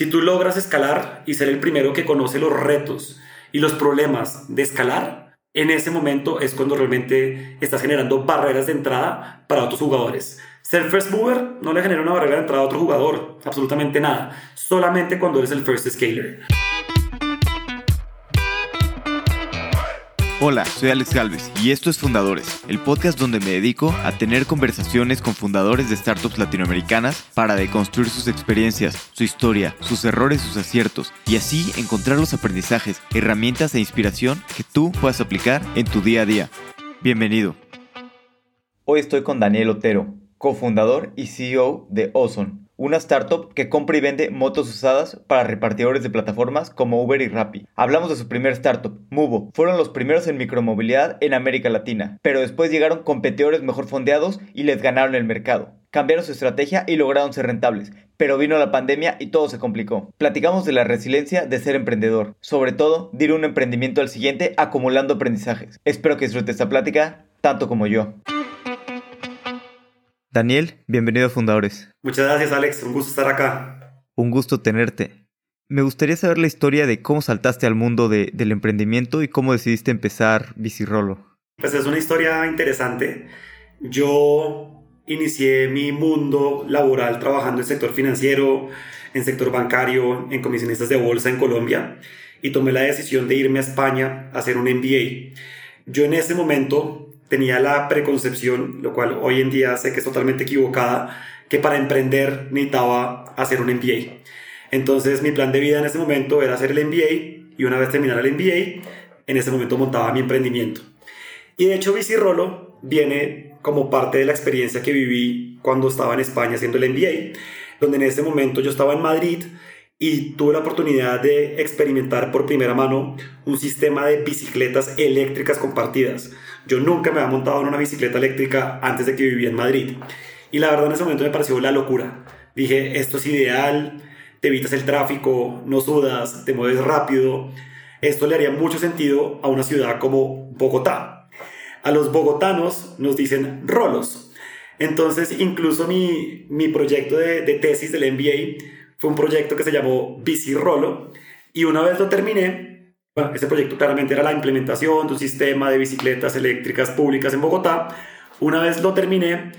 Si tú logras escalar y ser el primero que conoce los retos y los problemas de escalar, en ese momento es cuando realmente estás generando barreras de entrada para otros jugadores. Ser first mover no le genera una barrera de entrada a otro jugador, absolutamente nada, solamente cuando eres el first scaler. Hola, soy Alex Galvez y esto es Fundadores, el podcast donde me dedico a tener conversaciones con fundadores de startups latinoamericanas para deconstruir sus experiencias, su historia, sus errores, sus aciertos y así encontrar los aprendizajes, herramientas e inspiración que tú puedas aplicar en tu día a día. Bienvenido. Hoy estoy con Daniel Otero, cofundador y CEO de Ozone una startup que compra y vende motos usadas para repartidores de plataformas como Uber y Rappi. Hablamos de su primer startup, Mubo. Fueron los primeros en micromovilidad en América Latina, pero después llegaron competidores mejor fondeados y les ganaron el mercado. Cambiaron su estrategia y lograron ser rentables, pero vino la pandemia y todo se complicó. Platicamos de la resiliencia de ser emprendedor, sobre todo de un emprendimiento al siguiente acumulando aprendizajes. Espero que disfrutes esta plática tanto como yo. Daniel, bienvenido a Fundadores. Muchas gracias Alex, un gusto estar acá. Un gusto tenerte. Me gustaría saber la historia de cómo saltaste al mundo del emprendimiento y cómo decidiste empezar Bicirolo. Pues es una historia interesante. Yo inicié mi mundo laboral trabajando en sector financiero, en sector bancario, en comisionistas de bolsa en Colombia y tomé la decisión de irme a España a hacer un MBA. Yo en ese momento tenía la preconcepción, lo cual hoy en día sé que es totalmente equivocada, que para emprender necesitaba hacer un MBA. Entonces mi plan de vida en ese momento era hacer el MBA y una vez terminar el MBA, en ese momento montaba mi emprendimiento. Y de hecho Rolo viene como parte de la experiencia que viví cuando estaba en España haciendo el MBA, donde en ese momento yo estaba en Madrid y tuve la oportunidad de experimentar por primera mano un sistema de bicicletas eléctricas compartidas. Yo nunca me había montado en una bicicleta eléctrica antes de que vivía en Madrid. Y la verdad en ese momento me pareció la locura. Dije, esto es ideal, te evitas el tráfico, no sudas, te mueves rápido. Esto le haría mucho sentido a una ciudad como Bogotá. A los bogotanos nos dicen rolos. Entonces, incluso mi, mi proyecto de, tesis del MBA fue un proyecto que se llamó Rolo y una vez lo terminé, bueno, ese proyecto claramente era la implementación de un sistema de bicicletas eléctricas públicas en Bogotá. Una vez lo terminé,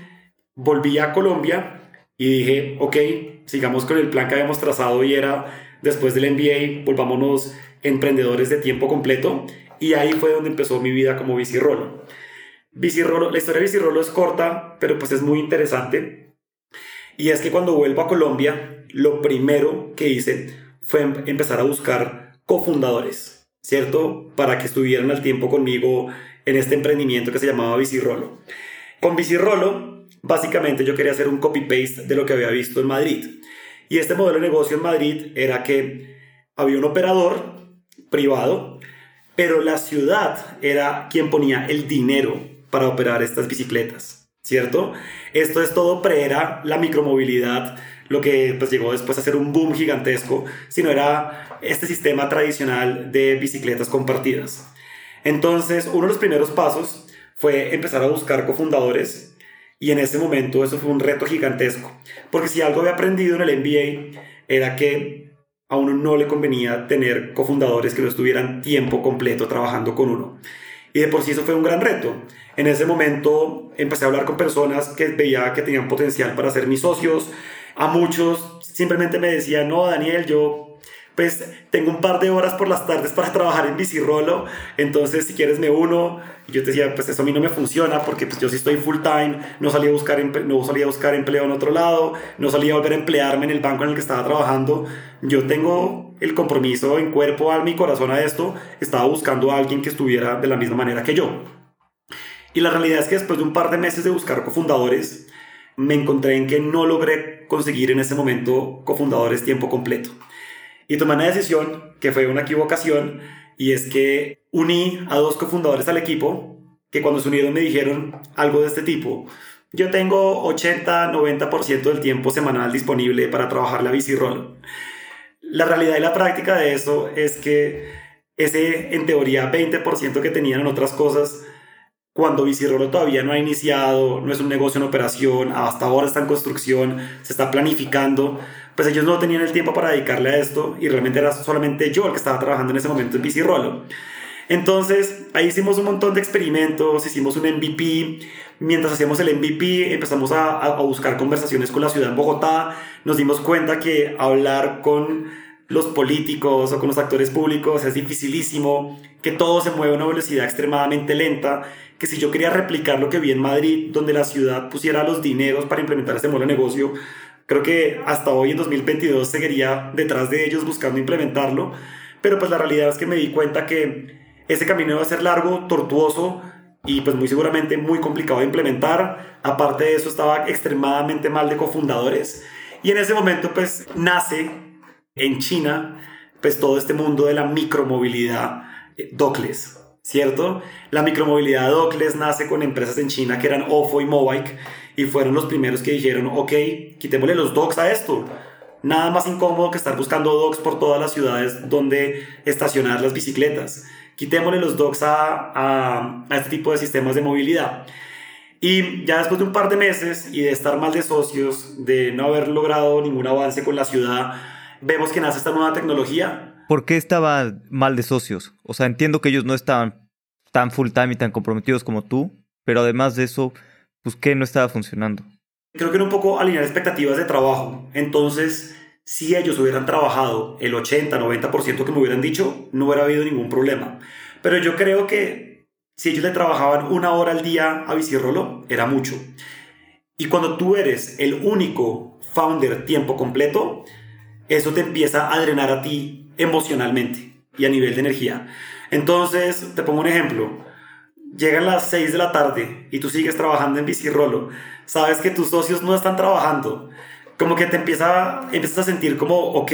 volví a Colombia y dije, ok, sigamos con el plan que habíamos trazado y era después del MBA, volvámonos emprendedores de tiempo completo y ahí fue donde empezó mi vida como bicirrolo. Bicirrolo, la historia de bicirrolo es corta, pero pues es muy interesante. Y es que cuando vuelvo a Colombia, lo primero que hice fue em-, empezar a buscar cofundadores, ¿cierto? Para que estuvieran al tiempo conmigo en este emprendimiento que se llamaba Bicirrolo. Con Bicirrolo, básicamente yo quería hacer un copy-paste de lo que había visto en Madrid. Y este modelo de negocio en Madrid era que había un operador privado, pero la ciudad era quien ponía el dinero para operar estas bicicletas, ¿cierto? Esto es todo pre-era la micromovilidad lo que pues, llegó después a ser un boom gigantesco, sino era este sistema tradicional de bicicletas compartidas. Entonces, uno de los primeros pasos fue empezar a buscar cofundadores y en ese momento eso fue un reto gigantesco, porque si algo había aprendido en el MBA era que a uno no le convenía tener cofundadores que no estuvieran tiempo completo trabajando con uno. Y de por sí eso fue un gran reto. En ese momento empecé a hablar con personas que veía que tenían potencial para ser mis socios, a muchos simplemente me decían, no, Daniel, yo pues tengo un par de horas por las tardes para trabajar en bicirrolo, entonces si quieres me uno. Y yo te decía, pues eso a mí no me funciona porque pues yo sí estoy full time, no salía a buscar, no salía a buscar empleo en otro lado, no salía a volver a emplearme en el banco en el que estaba trabajando. Yo tengo el compromiso en cuerpo, alma y corazón a esto, estaba buscando a alguien que estuviera de la misma manera que yo. Y la realidad es que después de un par de meses de buscar cofundadores, me encontré en que no logré conseguir en ese momento cofundadores tiempo completo. Y tomé una decisión que fue una equivocación y es que uní a dos cofundadores al equipo que cuando se unieron me dijeron algo de este tipo. Yo tengo 80-90% del tiempo semanal disponible para trabajar la bici. La realidad y la práctica de eso es que ese, en teoría, 20% que tenían en otras cosas cuando Bicirolo todavía no ha iniciado, no es un negocio en operación, hasta ahora está en construcción, se está planificando, pues ellos no tenían el tiempo para dedicarle a esto y realmente era solamente yo el que estaba trabajando en ese momento en Bicirolo. Entonces, ahí hicimos un montón de experimentos, hicimos un MVP. Mientras hacíamos el MVP, empezamos a, a, buscar conversaciones con la ciudad en Bogotá. Nos dimos cuenta que hablar con los políticos o con los actores públicos es dificilísimo, que todo se mueve a una velocidad extremadamente lenta, que si yo quería replicar lo que vi en Madrid, donde la ciudad pusiera los dineros para implementar este modelo de negocio, creo que hasta hoy en 2022 seguiría detrás de ellos buscando implementarlo, pero pues la realidad es que me di cuenta que ese camino iba a ser largo, tortuoso y pues muy seguramente muy complicado de implementar. Aparte de eso estaba extremadamente mal de cofundadores. Y en ese momento pues nace en China pues todo este mundo de la micromovilidad eh, Dockless, ¿cierto? La micromovilidad Dockless nace con empresas en China que eran Ofo y Mobike y fueron los primeros que dijeron, ok, quitémosle los docks a esto. Nada más incómodo que estar buscando docks por todas las ciudades donde estacionar las bicicletas quitémosle los docks a, a, este tipo de sistemas de movilidad. Y ya después de un par de meses y de estar mal de socios, de no haber logrado ningún avance con la ciudad, vemos que nace esta nueva tecnología. ¿Por qué estaba mal de socios? O sea, entiendo que ellos no estaban tan full time y tan comprometidos como tú, pero además de eso, pues ¿qué no estaba funcionando? Creo que era un poco alinear expectativas de trabajo. Entonces, si ellos hubieran trabajado el 80-90% que me hubieran dicho, no hubiera habido ningún problema. Pero yo creo que si ellos le trabajaban una hora al día a Bicirrolo, era mucho. Y cuando tú eres el único founder tiempo completo, eso te empieza a drenar a ti emocionalmente y a nivel de energía. Entonces, te pongo un ejemplo. Llegan las 6 de la tarde y tú sigues trabajando en Bicirrolo. Sabes que tus socios no están trabajando como que te empieza, empiezas a sentir como, ok,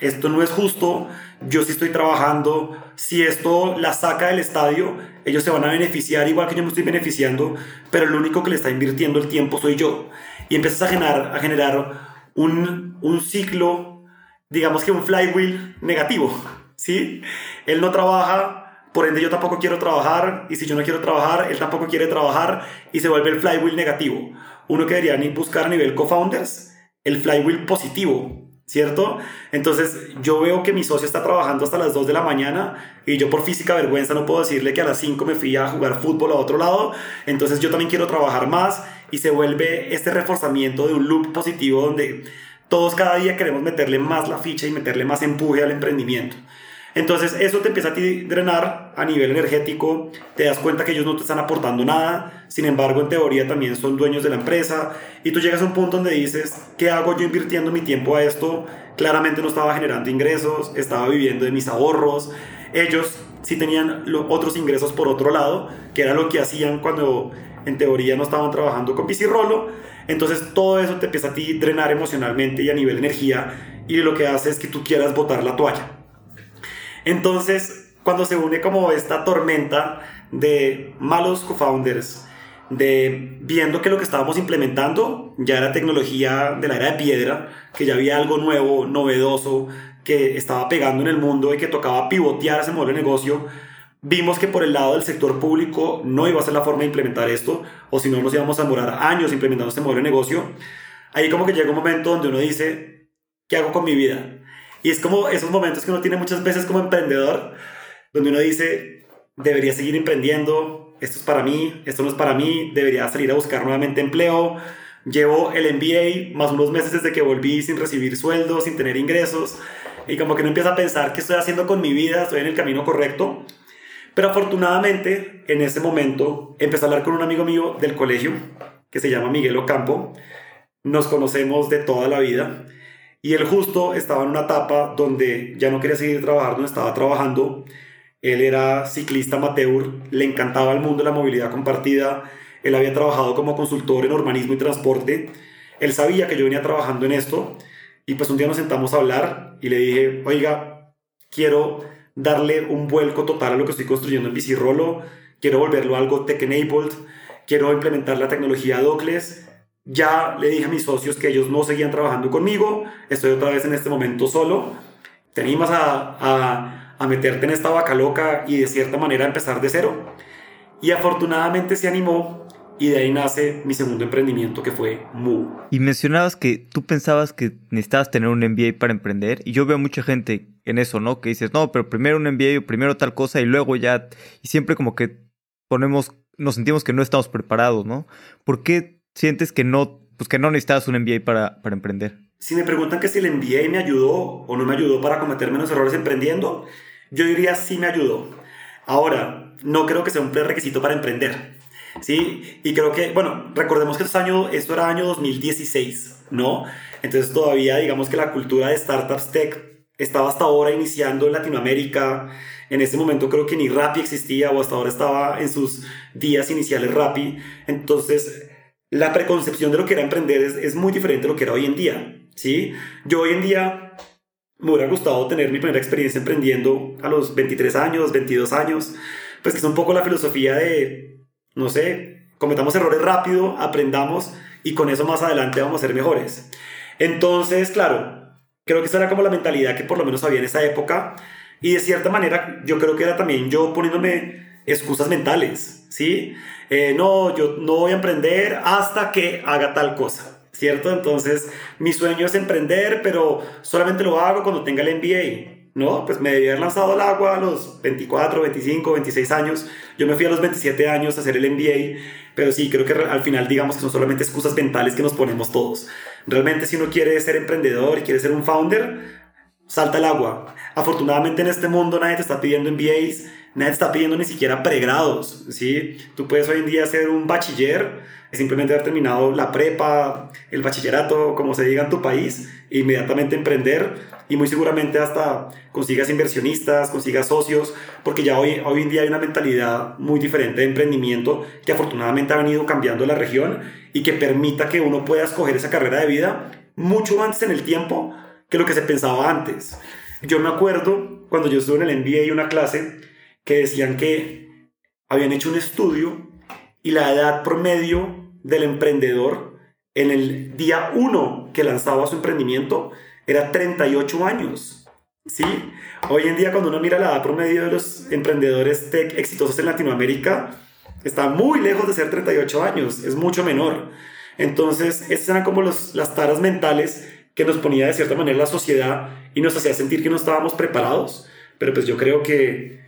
esto no es justo, yo sí estoy trabajando, si esto la saca del estadio, ellos se van a beneficiar igual que yo me estoy beneficiando, pero el único que le está invirtiendo el tiempo soy yo. Y empiezas a generar, a generar un, un ciclo, digamos que un flywheel negativo, ¿sí? Él no trabaja, por ende yo tampoco quiero trabajar, y si yo no quiero trabajar, él tampoco quiere trabajar, y se vuelve el flywheel negativo. Uno que debería buscar a nivel co-founders el flywheel positivo, ¿cierto? Entonces yo veo que mi socio está trabajando hasta las 2 de la mañana y yo por física vergüenza no puedo decirle que a las 5 me fui a jugar fútbol a otro lado, entonces yo también quiero trabajar más y se vuelve este reforzamiento de un loop positivo donde todos cada día queremos meterle más la ficha y meterle más empuje al emprendimiento. Entonces eso te empieza a drenar a nivel energético, te das cuenta que ellos no te están aportando nada, sin embargo en teoría también son dueños de la empresa y tú llegas a un punto donde dices, ¿qué hago yo invirtiendo mi tiempo a esto? Claramente no estaba generando ingresos, estaba viviendo de mis ahorros, ellos sí tenían otros ingresos por otro lado, que era lo que hacían cuando en teoría no estaban trabajando con Rolo, entonces todo eso te empieza a ti drenar emocionalmente y a nivel energía y lo que hace es que tú quieras botar la toalla. Entonces, cuando se une como esta tormenta de malos co-founders, de viendo que lo que estábamos implementando ya era tecnología de la era de piedra, que ya había algo nuevo, novedoso, que estaba pegando en el mundo y que tocaba pivotear ese modelo de negocio, vimos que por el lado del sector público no iba a ser la forma de implementar esto, o si no nos íbamos a demorar años implementando este modelo de negocio. Ahí como que llega un momento donde uno dice, ¿qué hago con mi vida? Y es como esos momentos que uno tiene muchas veces como emprendedor, donde uno dice, debería seguir emprendiendo, esto es para mí, esto no es para mí, debería salir a buscar nuevamente empleo. Llevo el MBA más unos meses desde que volví sin recibir sueldo, sin tener ingresos, y como que no empieza a pensar qué estoy haciendo con mi vida, estoy en el camino correcto. Pero afortunadamente, en ese momento, empecé a hablar con un amigo mío del colegio, que se llama Miguel Ocampo. Nos conocemos de toda la vida y él justo estaba en una etapa donde ya no quería seguir trabajando, estaba trabajando. Él era ciclista amateur, le encantaba el mundo de la movilidad compartida. Él había trabajado como consultor en urbanismo y transporte. Él sabía que yo venía trabajando en esto. Y pues un día nos sentamos a hablar y le dije, oiga, quiero darle un vuelco total a lo que estoy construyendo en Bicirrolo. Quiero volverlo algo tech-enabled. Quiero implementar la tecnología Docles ya le dije a mis socios que ellos no seguían trabajando conmigo, estoy otra vez en este momento solo. Te animas a, a, a meterte en esta vaca loca y de cierta manera empezar de cero. y afortunadamente se animó y de ahí nace mi segundo emprendimiento que fue Mu. Y mencionabas que tú pensabas que necesitabas tener un MBA para emprender y yo veo mucha gente en eso, ¿no? Que dices, no, pero primero un MBA o primero tal cosa y luego ya, y siempre como que ponemos, nos sentimos que no estamos preparados, ¿no? ¿Por qué sientes que no, pues que no necesitabas un MBA para, para emprender? Si me preguntan que si el MBA me ayudó o no me ayudó para cometer menos errores emprendiendo, yo diría sí me ayudó. Ahora, no creo que sea un prerequisito para emprender. ¿Sí? Y creo que, bueno, recordemos que esto, año, esto era año 2016, ¿no? Entonces todavía digamos que la cultura de startups tech estaba hasta ahora iniciando en Latinoamérica. En ese momento creo que ni Rappi existía o hasta ahora estaba en sus días iniciales Rappi. Entonces la preconcepción de lo que era emprender es, es muy diferente de lo que era hoy en día, ¿sí? Yo hoy en día me hubiera gustado tener mi primera experiencia emprendiendo a los 23 años, 22 años, pues que es un poco la filosofía de no sé, cometamos errores rápido, aprendamos y con eso más adelante vamos a ser mejores. Entonces, claro, creo que esa era como la mentalidad que por lo menos había en esa época y de cierta manera yo creo que era también yo poniéndome excusas mentales, ¿sí? Eh, no, yo no voy a emprender hasta que haga tal cosa, ¿cierto? Entonces, mi sueño es emprender, pero solamente lo hago cuando tenga el MBA. No, pues me debía haber lanzado al agua a los 24, 25, 26 años. Yo me fui a los 27 años a hacer el MBA, pero sí, creo que al final digamos que son solamente excusas mentales que nos ponemos todos. Realmente si uno quiere ser emprendedor y quiere ser un founder, salta al agua. Afortunadamente en este mundo nadie te está pidiendo MBAs, nadie te está pidiendo ni siquiera pregrados, ¿sí? Tú puedes hoy en día ser un bachiller, simplemente haber terminado la prepa, el bachillerato, como se diga en tu país, inmediatamente emprender y muy seguramente hasta consigas inversionistas, consigas socios, porque ya hoy, hoy en día hay una mentalidad muy diferente de emprendimiento que afortunadamente ha venido cambiando la región y que permita que uno pueda escoger esa carrera de vida mucho antes en el tiempo que lo que se pensaba antes. Yo me acuerdo cuando yo estuve en el MBA y una clase que decían que habían hecho un estudio y la edad promedio del emprendedor en el día 1 que lanzaba su emprendimiento era 38 años. ¿sí? Hoy en día cuando uno mira la edad promedio de los emprendedores tech exitosos en Latinoamérica, está muy lejos de ser 38 años, es mucho menor. Entonces, estas eran como los, las taras mentales que nos ponía de cierta manera la sociedad y nos hacía sentir que no estábamos preparados. Pero pues yo creo que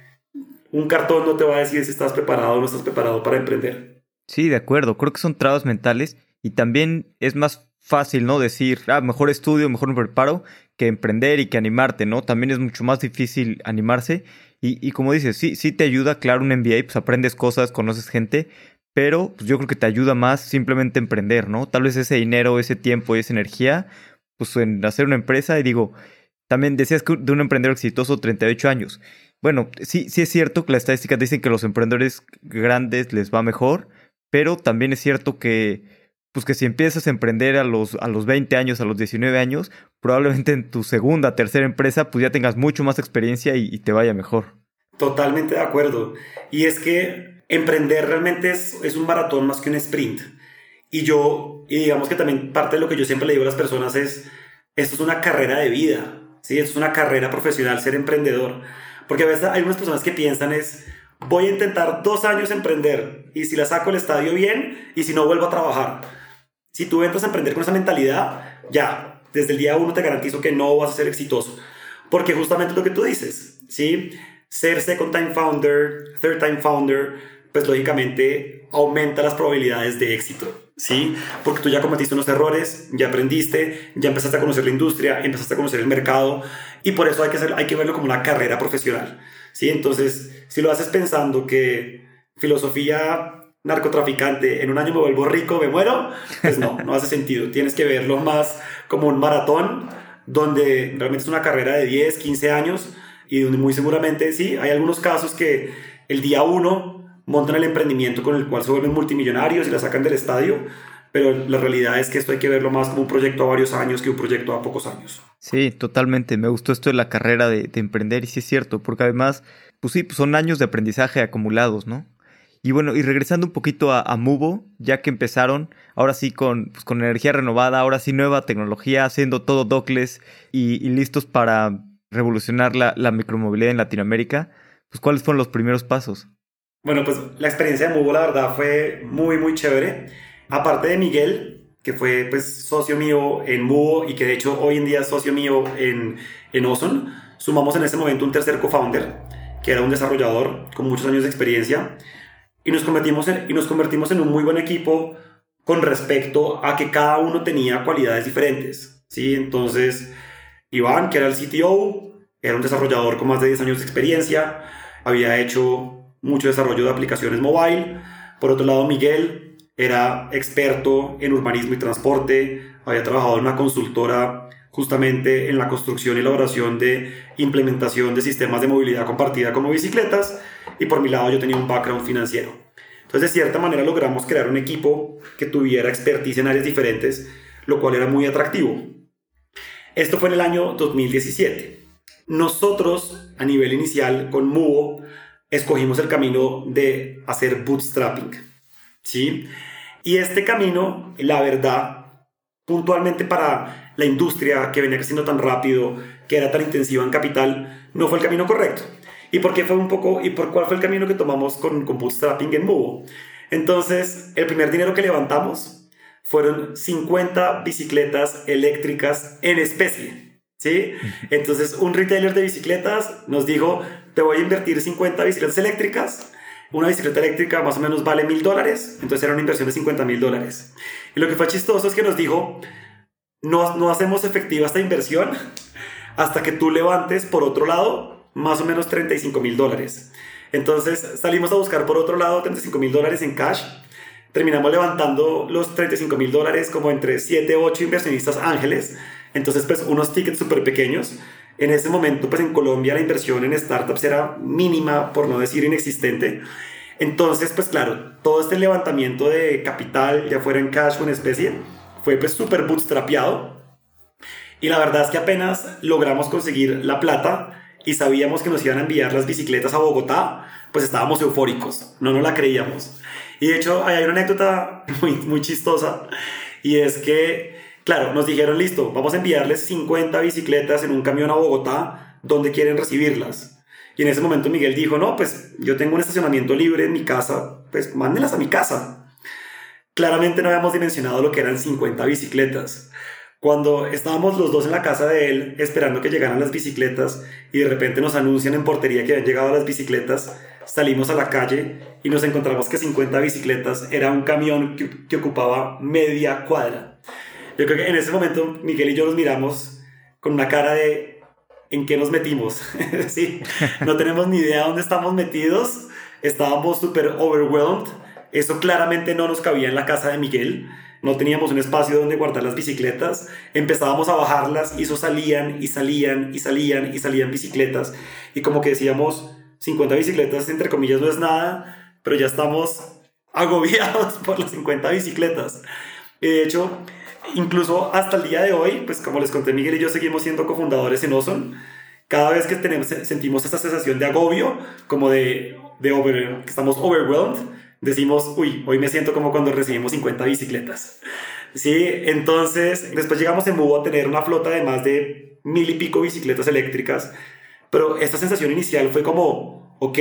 un cartón no te va a decir si estás preparado o no estás preparado para emprender. Sí, de acuerdo. Creo que son trabas mentales y también es más fácil, ¿no? Decir, ah, mejor estudio, mejor me preparo, que emprender y que animarte, ¿no? También es mucho más difícil animarse. Y, y como dices, sí, sí te ayuda, claro, un MBA, pues aprendes cosas, conoces gente, pero pues yo creo que te ayuda más simplemente emprender, ¿no? Tal vez ese dinero, ese tiempo y esa energía, pues en hacer una empresa. Y digo, también decías que de un emprendedor exitoso, 38 años. Bueno, sí, sí es cierto que las estadísticas dicen que los emprendedores grandes les va mejor, pero también es cierto que pues que si empiezas a emprender a los, a los 20 años, a los 19 años, probablemente en tu segunda, tercera empresa, pues ya tengas mucho más experiencia y, te vaya mejor. Totalmente de acuerdo. Y es que emprender realmente es, es un maratón más que un sprint. Y yo, y digamos que también parte de lo que yo siempre le digo a las personas es, esto es una carrera de vida, ¿sí? Esto es una carrera profesional, ser emprendedor. Porque a veces hay unas personas que piensan es, voy a intentar dos años emprender y si la saco el estadio bien y si no vuelvo a trabajar. Si tú entras a emprender con esa mentalidad, ya, desde el día uno te garantizo que no vas a ser exitoso. Porque justamente lo que tú dices, ¿sí? Ser second time founder, third time founder, pues lógicamente aumenta las probabilidades de éxito, ¿sí? Porque tú ya cometiste unos errores, ya aprendiste, ya empezaste a conocer la industria, empezaste a conocer el mercado y por eso hay que, hacer, hay que verlo como una carrera profesional, ¿sí? Entonces, si lo haces pensando que filosofía narcotraficante, en un año me vuelvo rico, me muero, pues no, no hace sentido. Tienes que verlo más como un maratón donde realmente es una carrera de 10, 15 años y donde muy seguramente sí, hay algunos casos que el día uno montan el emprendimiento con el cual se vuelven multimillonarios y la sacan del estadio, pero la realidad es que esto hay que verlo más como un proyecto a varios años que un proyecto a pocos años. Sí, totalmente. Me gustó esto de la carrera de, de emprender y sí es cierto, porque además, pues sí, pues son años de aprendizaje acumulados, ¿no? Y bueno, y regresando un poquito a, Mubo, ya que empezaron, ahora sí con, pues, con energía renovada, ahora sí nueva tecnología, haciendo todo dockless y, listos para revolucionar la, la, micromovilidad en Latinoamérica, pues ¿cuáles fueron los primeros pasos? Bueno, pues la experiencia de Mubo la verdad fue muy, muy chévere. Aparte de Miguel, que fue pues socio mío en Mubo y que de hecho hoy en día es socio mío en, en Ozone, sumamos en ese momento un tercer co-founder, que era un desarrollador con muchos años de experiencia, y nos, convertimos en, y nos convertimos en un muy buen equipo con respecto a que cada uno tenía cualidades diferentes. ¿sí? Entonces, Iván, que era el CTO, era un desarrollador con más de 10 años de experiencia, había hecho mucho desarrollo de aplicaciones mobile. Por otro lado, Miguel era experto en urbanismo y transporte, había trabajado en una consultora justamente en la construcción y elaboración de implementación de sistemas de movilidad compartida como bicicletas y por mi lado yo tenía un background financiero. Entonces de cierta manera logramos crear un equipo que tuviera expertise en áreas diferentes, lo cual era muy atractivo. Esto fue en el año 2017. Nosotros a nivel inicial con Mubo escogimos el camino de hacer bootstrapping. ¿sí? Y este camino, la verdad, puntualmente para la industria que venía creciendo tan rápido, que era tan intensiva en capital, no fue el camino correcto. ¿Y por qué fue un poco, y por cuál fue el camino que tomamos con, con bootstrapping en Mubo? Entonces, el primer dinero que levantamos fueron 50 bicicletas eléctricas en especie. ¿Sí? Entonces, un retailer de bicicletas nos dijo, te voy a invertir 50 bicicletas eléctricas. Una bicicleta eléctrica más o menos vale mil dólares, entonces era una inversión de 50 mil dólares. Y lo que fue chistoso es que nos dijo, no, no hacemos efectiva esta inversión hasta que tú levantes por otro lado más o menos 35 mil dólares. Entonces salimos a buscar por otro lado 35 mil dólares en cash. Terminamos levantando los 35 mil dólares como entre 7 o 8 inversionistas ángeles. Entonces pues unos tickets súper pequeños en ese momento, pues en Colombia la inversión en startups era mínima, por no decir inexistente. Entonces, pues claro, todo este levantamiento de capital, ya fuera en cash o en especie, fue pues súper bootstrapeado. Y la verdad es que apenas logramos conseguir la plata y sabíamos que nos iban a enviar las bicicletas a Bogotá, pues estábamos eufóricos, no nos la creíamos. Y de hecho, hay una anécdota muy, muy chistosa y es que Claro, nos dijeron, listo, vamos a enviarles 50 bicicletas en un camión a Bogotá, donde quieren recibirlas? Y en ese momento Miguel dijo, no, pues yo tengo un estacionamiento libre en mi casa, pues mándenlas a mi casa. Claramente no habíamos dimensionado lo que eran 50 bicicletas. Cuando estábamos los dos en la casa de él esperando que llegaran las bicicletas y de repente nos anuncian en portería que habían llegado las bicicletas, salimos a la calle y nos encontramos que 50 bicicletas era un camión que, ocupaba media cuadra. Yo creo que en ese momento Miguel y yo nos miramos con una cara de ¿en qué nos metimos? sí, no tenemos ni idea dónde estamos metidos, estábamos súper overwhelmed, eso claramente no nos cabía en la casa de Miguel, no teníamos un espacio donde guardar las bicicletas, empezábamos a bajarlas y eso salían y salían y salían y salían bicicletas y como que decíamos 50 bicicletas entre comillas no es nada, pero ya estamos agobiados por las 50 bicicletas. De hecho, incluso hasta el día de hoy, pues como les conté, Miguel y yo seguimos siendo cofundadores en Ozone. Cada vez que sentimos esta sensación de agobio, como de, de que estamos overwhelmed, decimos, uy, hoy me siento como cuando recibimos 50 bicicletas. Sí, entonces después llegamos en Mubo a tener una flota de más de mil y pico bicicletas eléctricas, pero esta sensación inicial fue como, ok,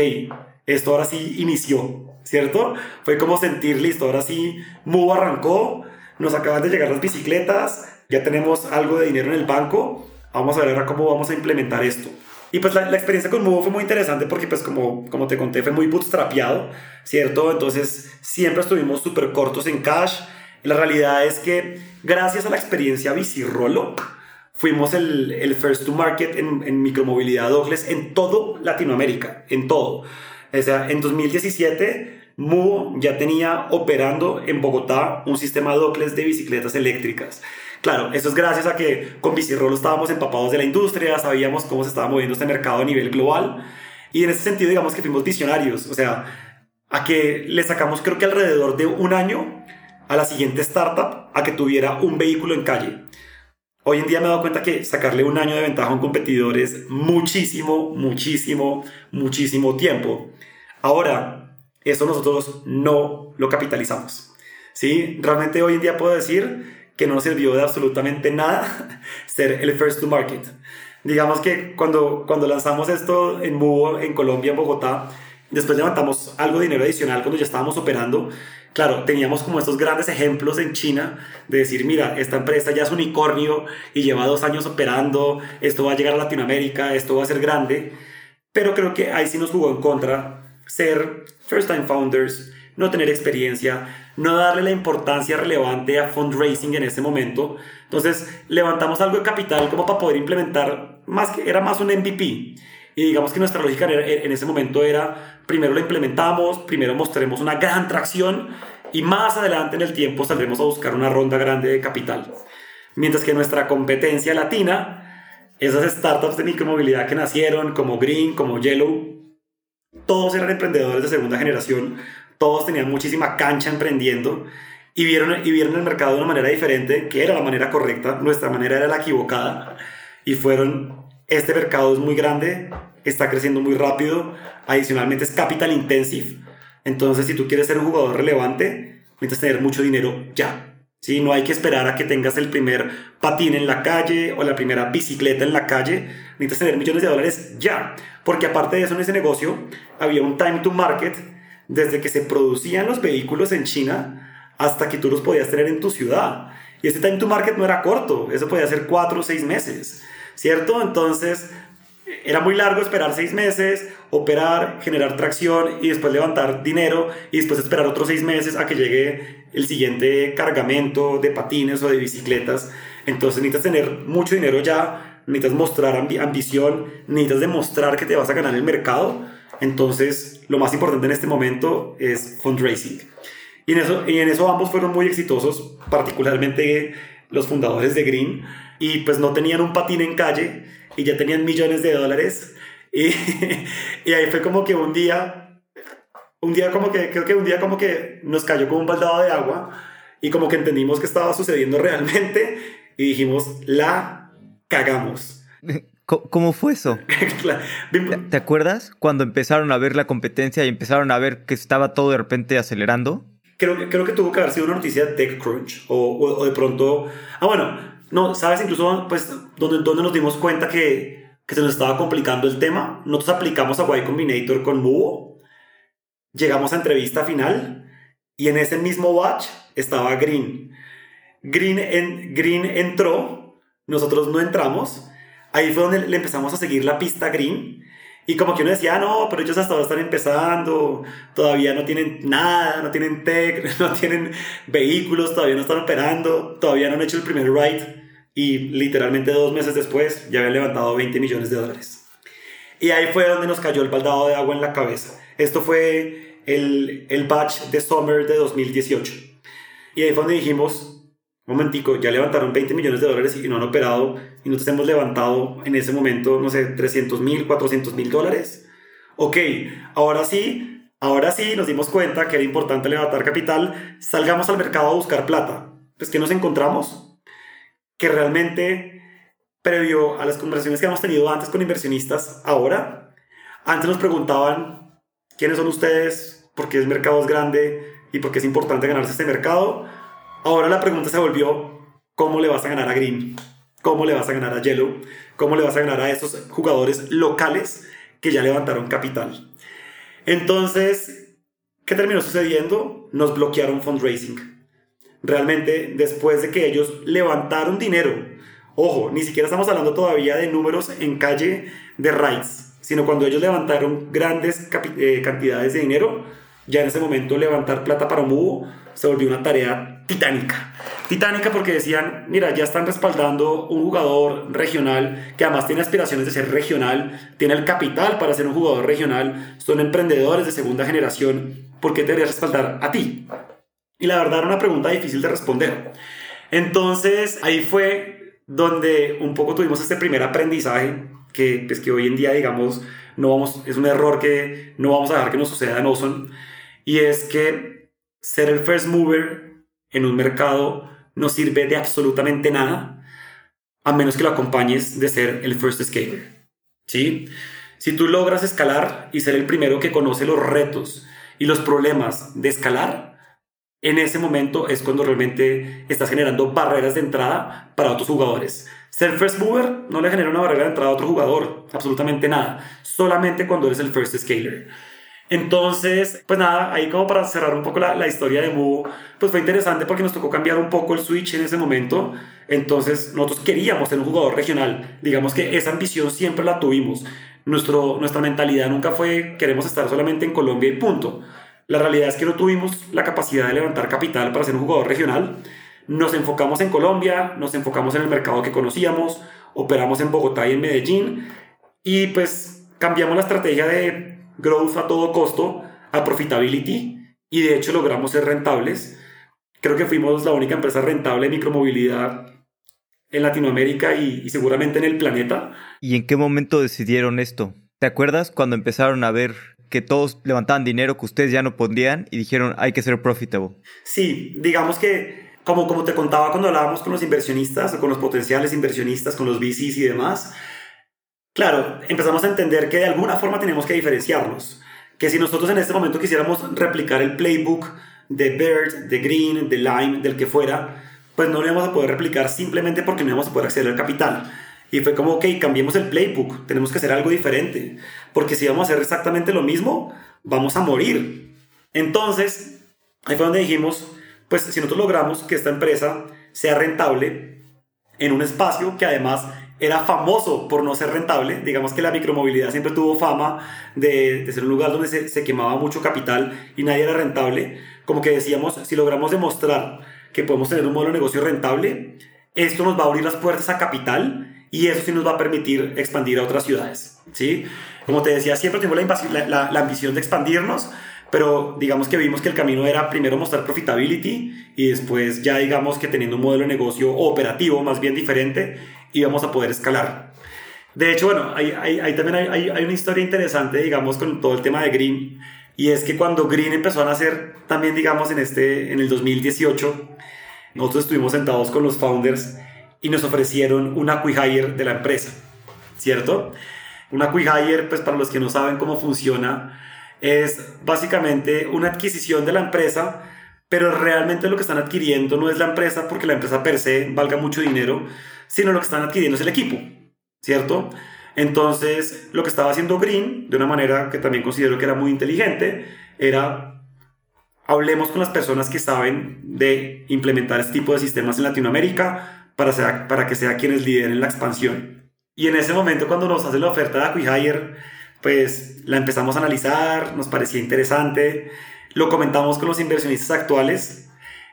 esto ahora sí inició, ¿cierto? Fue como sentir, listo, ahora sí, Mubo arrancó, nos acaban de llegar las bicicletas, ya tenemos algo de dinero en el banco, vamos a ver ahora cómo vamos a implementar esto. Y pues la, experiencia con Mubo fue muy interesante porque pues como, como te conté fue muy bootstrapeado, ¿cierto? Entonces siempre estuvimos súper cortos en cash. La realidad es que gracias a la experiencia Bicirrolo, fuimos el, el first to market en, en micromovilidad Douglas en todo Latinoamérica, en todo. O sea, en 2017 Mubo ya tenía operando en Bogotá un sistema docles de bicicletas eléctricas. Claro, eso es gracias a que con Bicirrolo estábamos empapados de la industria, sabíamos cómo se estaba moviendo este mercado a nivel global y en ese sentido digamos que fuimos visionarios, o sea, a que le sacamos creo que alrededor de un año a la siguiente startup a que tuviera un vehículo en calle. Hoy en día me he dado cuenta que sacarle un año de ventaja a un competidor es muchísimo, muchísimo, muchísimo tiempo. Ahora, eso nosotros no lo capitalizamos. ¿sí? Realmente hoy en día puedo decir que no nos sirvió de absolutamente nada ser el first to market. Digamos que cuando, cuando lanzamos esto en Mubo, en Colombia, en Bogotá, Después levantamos algo de dinero adicional cuando ya estábamos operando. Claro, teníamos como estos grandes ejemplos en China de decir, mira, esta empresa ya es unicornio y lleva dos años operando, esto va a llegar a Latinoamérica, esto va a ser grande. Pero creo que ahí sí nos jugó en contra ser first time founders, no tener experiencia, no darle la importancia relevante a fundraising en ese momento. Entonces levantamos algo de capital como para poder implementar, más que era más un MVP. Y digamos que nuestra lógica en ese momento era, primero lo implementamos, primero mostremos una gran tracción y más adelante en el tiempo saldremos a buscar una ronda grande de capital. Mientras que nuestra competencia latina, esas startups de micromovilidad que nacieron como Green, como Yellow, todos eran emprendedores de segunda generación, todos tenían muchísima cancha emprendiendo y vieron, y vieron el mercado de una manera diferente, que era la manera correcta, nuestra manera era la equivocada, y fueron, este mercado es muy grande, está creciendo muy rápido, adicionalmente es capital intensive, entonces si tú quieres ser un jugador relevante, necesitas tener mucho dinero ya. ¿sí? No hay que esperar a que tengas el primer patín en la calle o la primera bicicleta en la calle, necesitas tener millones de dólares ya, porque aparte de eso en ese negocio había un time to market desde que se producían los vehículos en China hasta que tú los podías tener en tu ciudad. Y este time to market no era corto, eso podía ser cuatro o seis meses, ¿cierto? Entonces, era muy largo esperar seis meses, operar, generar tracción y después levantar dinero y después esperar otros seis meses a que llegue el siguiente cargamento de patines o de bicicletas. Entonces necesitas tener mucho dinero ya, necesitas mostrar ambición, necesitas demostrar que te vas a ganar el mercado entonces, lo más importante en este momento es fundraising. Y en eso, y en eso ambos fueron muy exitosos, particularmente los fundadores de Green. Y pues no tenían un patín en calle y ya tenían millones de dólares. Y, ahí fue como que un día, un día como que, creo que un día como que nos cayó como un baldado de agua y como que entendimos que estaba sucediendo realmente y dijimos, la cagamos. ¿Cómo fue eso? ¿Te acuerdas cuando empezaron a ver la competencia y empezaron a ver que estaba todo de repente acelerando? Creo, creo que tuvo que haber sido una noticia de TechCrunch o, o, de pronto... Ah, bueno, no, ¿sabes? Incluso, pues, donde, donde nos dimos cuenta que, que se nos estaba complicando el tema. Nosotros aplicamos a Y Combinator con Mubo, llegamos a entrevista final y en ese mismo batch estaba Green. Green, en, Green entró, nosotros no entramos ahí fue donde le empezamos a seguir la pista green. Y como que uno decía, ah, no, pero ellos hasta ahora están empezando, todavía no tienen nada, no tienen tech, no tienen vehículos, todavía no están operando, todavía no han hecho el primer ride. Y literalmente dos meses después ya habían levantado 20 millones de dólares. Y ahí fue donde nos cayó el baldado de agua en la cabeza. Esto fue el, el batch de Summer de 2018. Y ahí fue donde dijimos, momentico, ya levantaron 20 millones de dólares y no han operado y nosotros hemos levantado en ese momento, no sé, 300 mil, 400 mil dólares. Ok, ahora sí, ahora sí nos dimos cuenta que era importante levantar capital, salgamos al mercado a buscar plata. Pues que nos encontramos que realmente, previo a las conversaciones que hemos tenido antes con inversionistas, ahora, antes nos preguntaban quiénes son ustedes, por qué el mercado es grande y por qué es importante ganarse este mercado Ahora la pregunta se volvió, ¿cómo le vas a ganar a Green? ¿Cómo le vas a ganar a Yellow? ¿Cómo le vas a ganar a esos jugadores locales que ya levantaron capital? Entonces, ¿qué terminó sucediendo? Nos bloquearon fundraising. Realmente, después de que ellos levantaron dinero, ojo, ni siquiera estamos hablando todavía de números en calle de rights, sino cuando ellos levantaron grandes eh, cantidades de dinero, ya en ese momento levantar plata para Mubo se volvió una tarea titánica. Titánica porque decían, mira, ya están respaldando un jugador regional que además tiene aspiraciones de ser regional, tiene el capital para ser un jugador regional, son emprendedores de segunda generación, ¿por qué te deberías respaldar a ti? Y la verdad era una pregunta difícil de responder. Entonces ahí fue donde un poco tuvimos este primer aprendizaje que, pues, que hoy en día, digamos, no vamos, es un error que no vamos a dejar que nos suceda en Ozone, y es que ser el first mover en un mercado no sirve de absolutamente nada a menos que lo acompañes de ser el first scaler. ¿Sí? Si tú logras escalar y ser el primero que conoce los retos y los problemas de escalar, en ese momento es cuando realmente estás generando barreras de entrada para otros jugadores. Ser first mover no le genera una barrera de entrada a otro jugador, absolutamente nada, solamente cuando eres el first scaler. Entonces, pues nada, ahí como para cerrar un poco la, la historia de Mu, pues fue interesante porque nos tocó cambiar un poco el switch en ese momento. Entonces, nosotros queríamos ser un jugador regional. Digamos que esa ambición siempre la tuvimos. Nuestro, nuestra mentalidad nunca fue queremos estar solamente en Colombia y punto. La realidad es que no tuvimos la capacidad de levantar capital para ser un jugador regional. Nos enfocamos en Colombia, nos enfocamos en el mercado que conocíamos, operamos en Bogotá y en Medellín y pues cambiamos la estrategia de growth a todo costo a profitability y de hecho logramos ser rentables. Creo que fuimos la única empresa rentable de micromovilidad en Latinoamérica y, y, seguramente en el planeta. ¿Y en qué momento decidieron esto? ¿Te acuerdas cuando empezaron a ver que todos levantaban dinero que ustedes ya no podían y dijeron hay que ser profitable? Sí, digamos que como, como te contaba cuando hablábamos con los inversionistas o con los potenciales inversionistas, con los VCs y demás, Claro, empezamos a entender que de alguna forma tenemos que diferenciarnos. Que si nosotros en este momento quisiéramos replicar el playbook de Bird, de Green, de Lime, del que fuera, pues no lo íbamos a poder replicar simplemente porque no íbamos a poder acceder al capital. Y fue como, ok, cambiemos el playbook, tenemos que hacer algo diferente. Porque si vamos a hacer exactamente lo mismo, vamos a morir. Entonces, ahí fue donde dijimos, pues si nosotros logramos que esta empresa sea rentable en un espacio que además era famoso por no ser rentable. Digamos que la micromovilidad siempre tuvo fama de, ser un lugar donde se, quemaba mucho capital y nadie era rentable. Como que decíamos, si logramos demostrar que podemos tener un modelo de negocio rentable, esto nos va a abrir las puertas a capital y eso sí nos va a permitir expandir a otras ciudades. ¿sí? Como te decía, siempre tenemos la, la ambición de expandirnos, pero digamos que vimos que el camino era primero mostrar profitability y después ya digamos que teniendo un modelo de negocio operativo más bien diferente íbamos a poder escalar. De hecho, bueno, ahí, ahí, también hay, hay, una historia interesante, digamos, con todo el tema de Green, y es que cuando Green empezó a nacer, también, digamos, en, este, en el 2018, nosotros estuvimos sentados con los founders y nos ofrecieron una acquihire de la empresa, ¿cierto? Una acquihire, pues para los que no saben cómo funciona, es básicamente una adquisición de la empresa, pero realmente lo que están adquiriendo no es la empresa porque la empresa per se valga mucho dinero, sino lo que están adquiriendo es el equipo, ¿cierto? Entonces, lo que estaba haciendo Green, de una manera que también considero que era muy inteligente, era hablemos con las personas que saben de implementar este tipo de sistemas en Latinoamérica para, para que sea quienes lideren la expansión. Y en ese momento, cuando nos hace la oferta de Acquihire, pues la empezamos a analizar, nos parecía interesante, lo comentamos con los inversionistas actuales.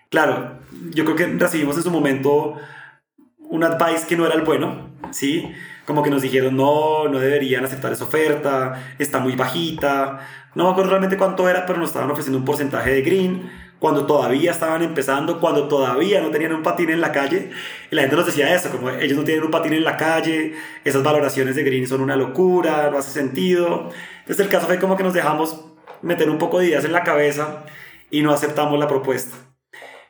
Claro, yo creo que recibimos en su momento un advice que no era el bueno, ¿sí? Como que nos dijeron, no, no deberían aceptar esa oferta, está muy bajita. No me acuerdo realmente cuánto era, pero nos estaban ofreciendo un porcentaje de green cuando todavía estaban empezando, cuando todavía no tenían un patín en la calle. Y la gente nos decía eso, como ellos no tienen un patín en la calle, esas valoraciones de green son una locura, no hace sentido. Entonces el caso fue como que nos dejamos meter un poco de ideas en la cabeza y no aceptamos la propuesta.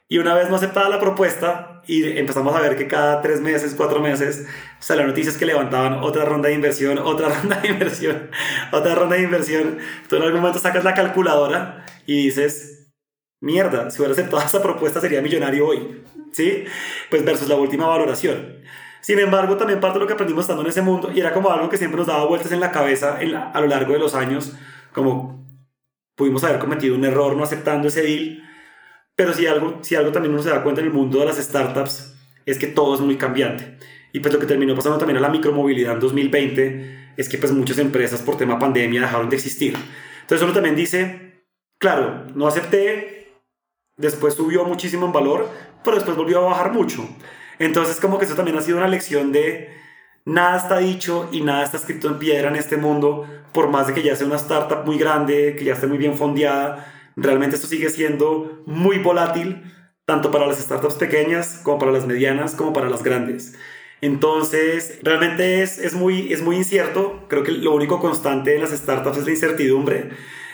Y una vez no aceptada la propuesta y empezamos a ver que cada tres meses, cuatro meses, salen noticias que levantaban otra ronda de inversión, otra ronda de inversión, otra ronda de inversión. Tú en algún momento sacas la calculadora y dices, mierda, si hubiera aceptado esa propuesta sería millonario hoy, ¿sí? Pues versus la última valoración. Sin embargo, también parte de lo que aprendimos estando en ese mundo, y era como algo que siempre nos daba vueltas en la cabeza a lo largo de los años, como pudimos haber cometido un error no aceptando ese deal, pero si algo, si algo también uno se da cuenta en el mundo de las startups es que todo es muy cambiante. Y pues lo que terminó pasando también a la micromovilidad en 2020 es que pues muchas empresas por tema pandemia dejaron de existir. Entonces uno también dice, claro, no acepté, después subió muchísimo en valor, pero después volvió a bajar mucho. Entonces como que eso también ha sido una lección de nada está dicho y nada está escrito en piedra en este mundo, por más de que ya sea una startup muy grande, que ya esté muy bien fondeada Realmente esto sigue siendo muy volátil, tanto para las startups pequeñas como para las medianas, como para las grandes. Entonces, realmente es, es, muy, es muy incierto. Creo que lo único constante en las startups es la incertidumbre.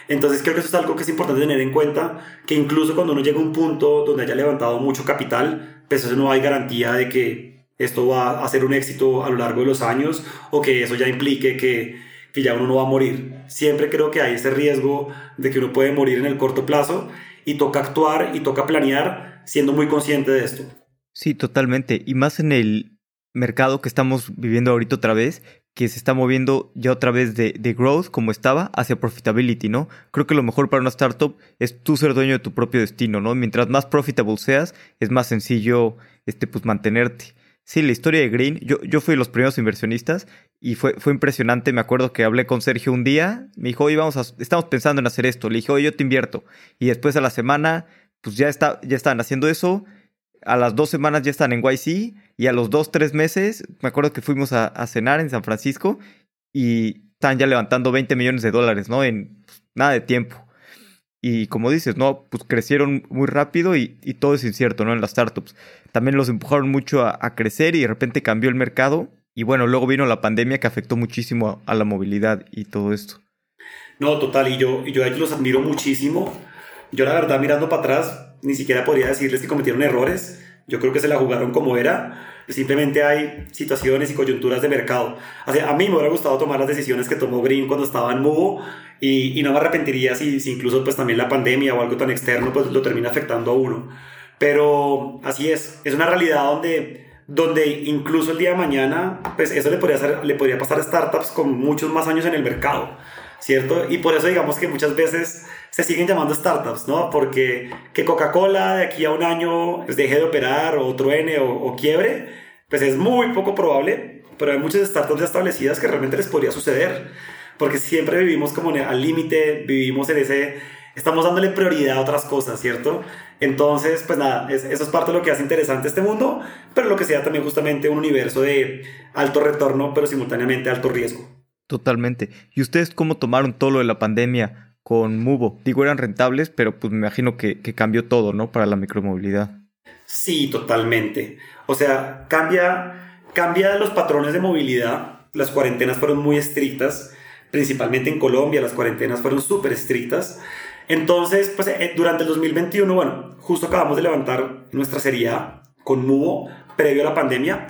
Entonces, creo que eso es algo que es importante tener en cuenta, que incluso cuando uno llega a un punto donde haya levantado mucho capital, pues eso no hay garantía de que esto va a ser un éxito a lo largo de los años o que eso ya implique que que ya uno no va a morir. Siempre creo que hay ese riesgo de que uno puede morir en el corto plazo y toca actuar y toca planear siendo muy consciente de esto. Sí, totalmente. Y más en el mercado que estamos viviendo ahorita otra vez, que se está moviendo ya otra vez de, de, growth como estaba hacia profitability, ¿no? Creo que lo mejor para una startup es tú ser dueño de tu propio destino, ¿no? Mientras más profitable seas, es más sencillo este, pues, mantenerte. Sí, la historia de Green, yo, yo fui de los primeros inversionistas y fue, fue impresionante. Me acuerdo que hablé con Sergio un día, me dijo, oye, vamos a, estamos pensando en hacer esto. Le dije, oye, yo te invierto. Y después a la semana, pues ya, está, ya estaban haciendo eso. A las dos semanas ya están en YC y a los dos, tres meses, me acuerdo que fuimos a, a cenar en San Francisco y están ya levantando 20 millones de dólares, ¿no? En pues, nada de tiempo. Y como dices, ¿no? Pues crecieron muy rápido y, y, todo es incierto, ¿no? En las startups. También los empujaron mucho a, a, crecer y de repente cambió el mercado. Y bueno, luego vino la pandemia que afectó muchísimo a, a la movilidad y todo esto. No, total. Y yo, yo a ellos los admiro muchísimo. Yo la verdad, mirando para atrás, ni siquiera podría decirles que cometieron errores. Yo creo que se la jugaron como era. Simplemente hay situaciones y coyunturas de mercado. O sea, a mí me hubiera gustado tomar las decisiones que tomó Green cuando estaba en Mubo y, y no me arrepentiría si, si, incluso pues también la pandemia o algo tan externo pues lo termina afectando a uno. Pero así es, es una realidad donde, donde incluso el día de mañana pues eso le podría, hacer, le podría pasar a startups con muchos más años en el mercado. ¿Cierto? Y por eso digamos que muchas veces se siguen llamando startups, ¿no? Porque que Coca-Cola de aquí a un año pues, deje de operar o truene o, o quiebre, pues es muy poco probable, pero hay muchas startups ya establecidas que realmente les podría suceder porque siempre vivimos como al límite, vivimos en ese, estamos dándole prioridad a otras cosas, ¿cierto? Entonces, pues nada, es, eso es parte de lo que hace interesante este mundo, pero lo que sea también justamente un universo de alto retorno, pero simultáneamente alto riesgo. Totalmente. ¿Y ustedes cómo tomaron todo lo de la pandemia con Mubo? Digo, eran rentables, pero pues me imagino que, que cambió todo, ¿no? Para la micromovilidad. Sí, totalmente. O sea, cambia, cambia los patrones de movilidad. Las cuarentenas fueron muy estrictas principalmente en Colombia, las cuarentenas fueron súper estrictas. Entonces, pues eh, durante el 2021, bueno, justo acabamos de levantar nuestra serie A con Mubo previo a la pandemia.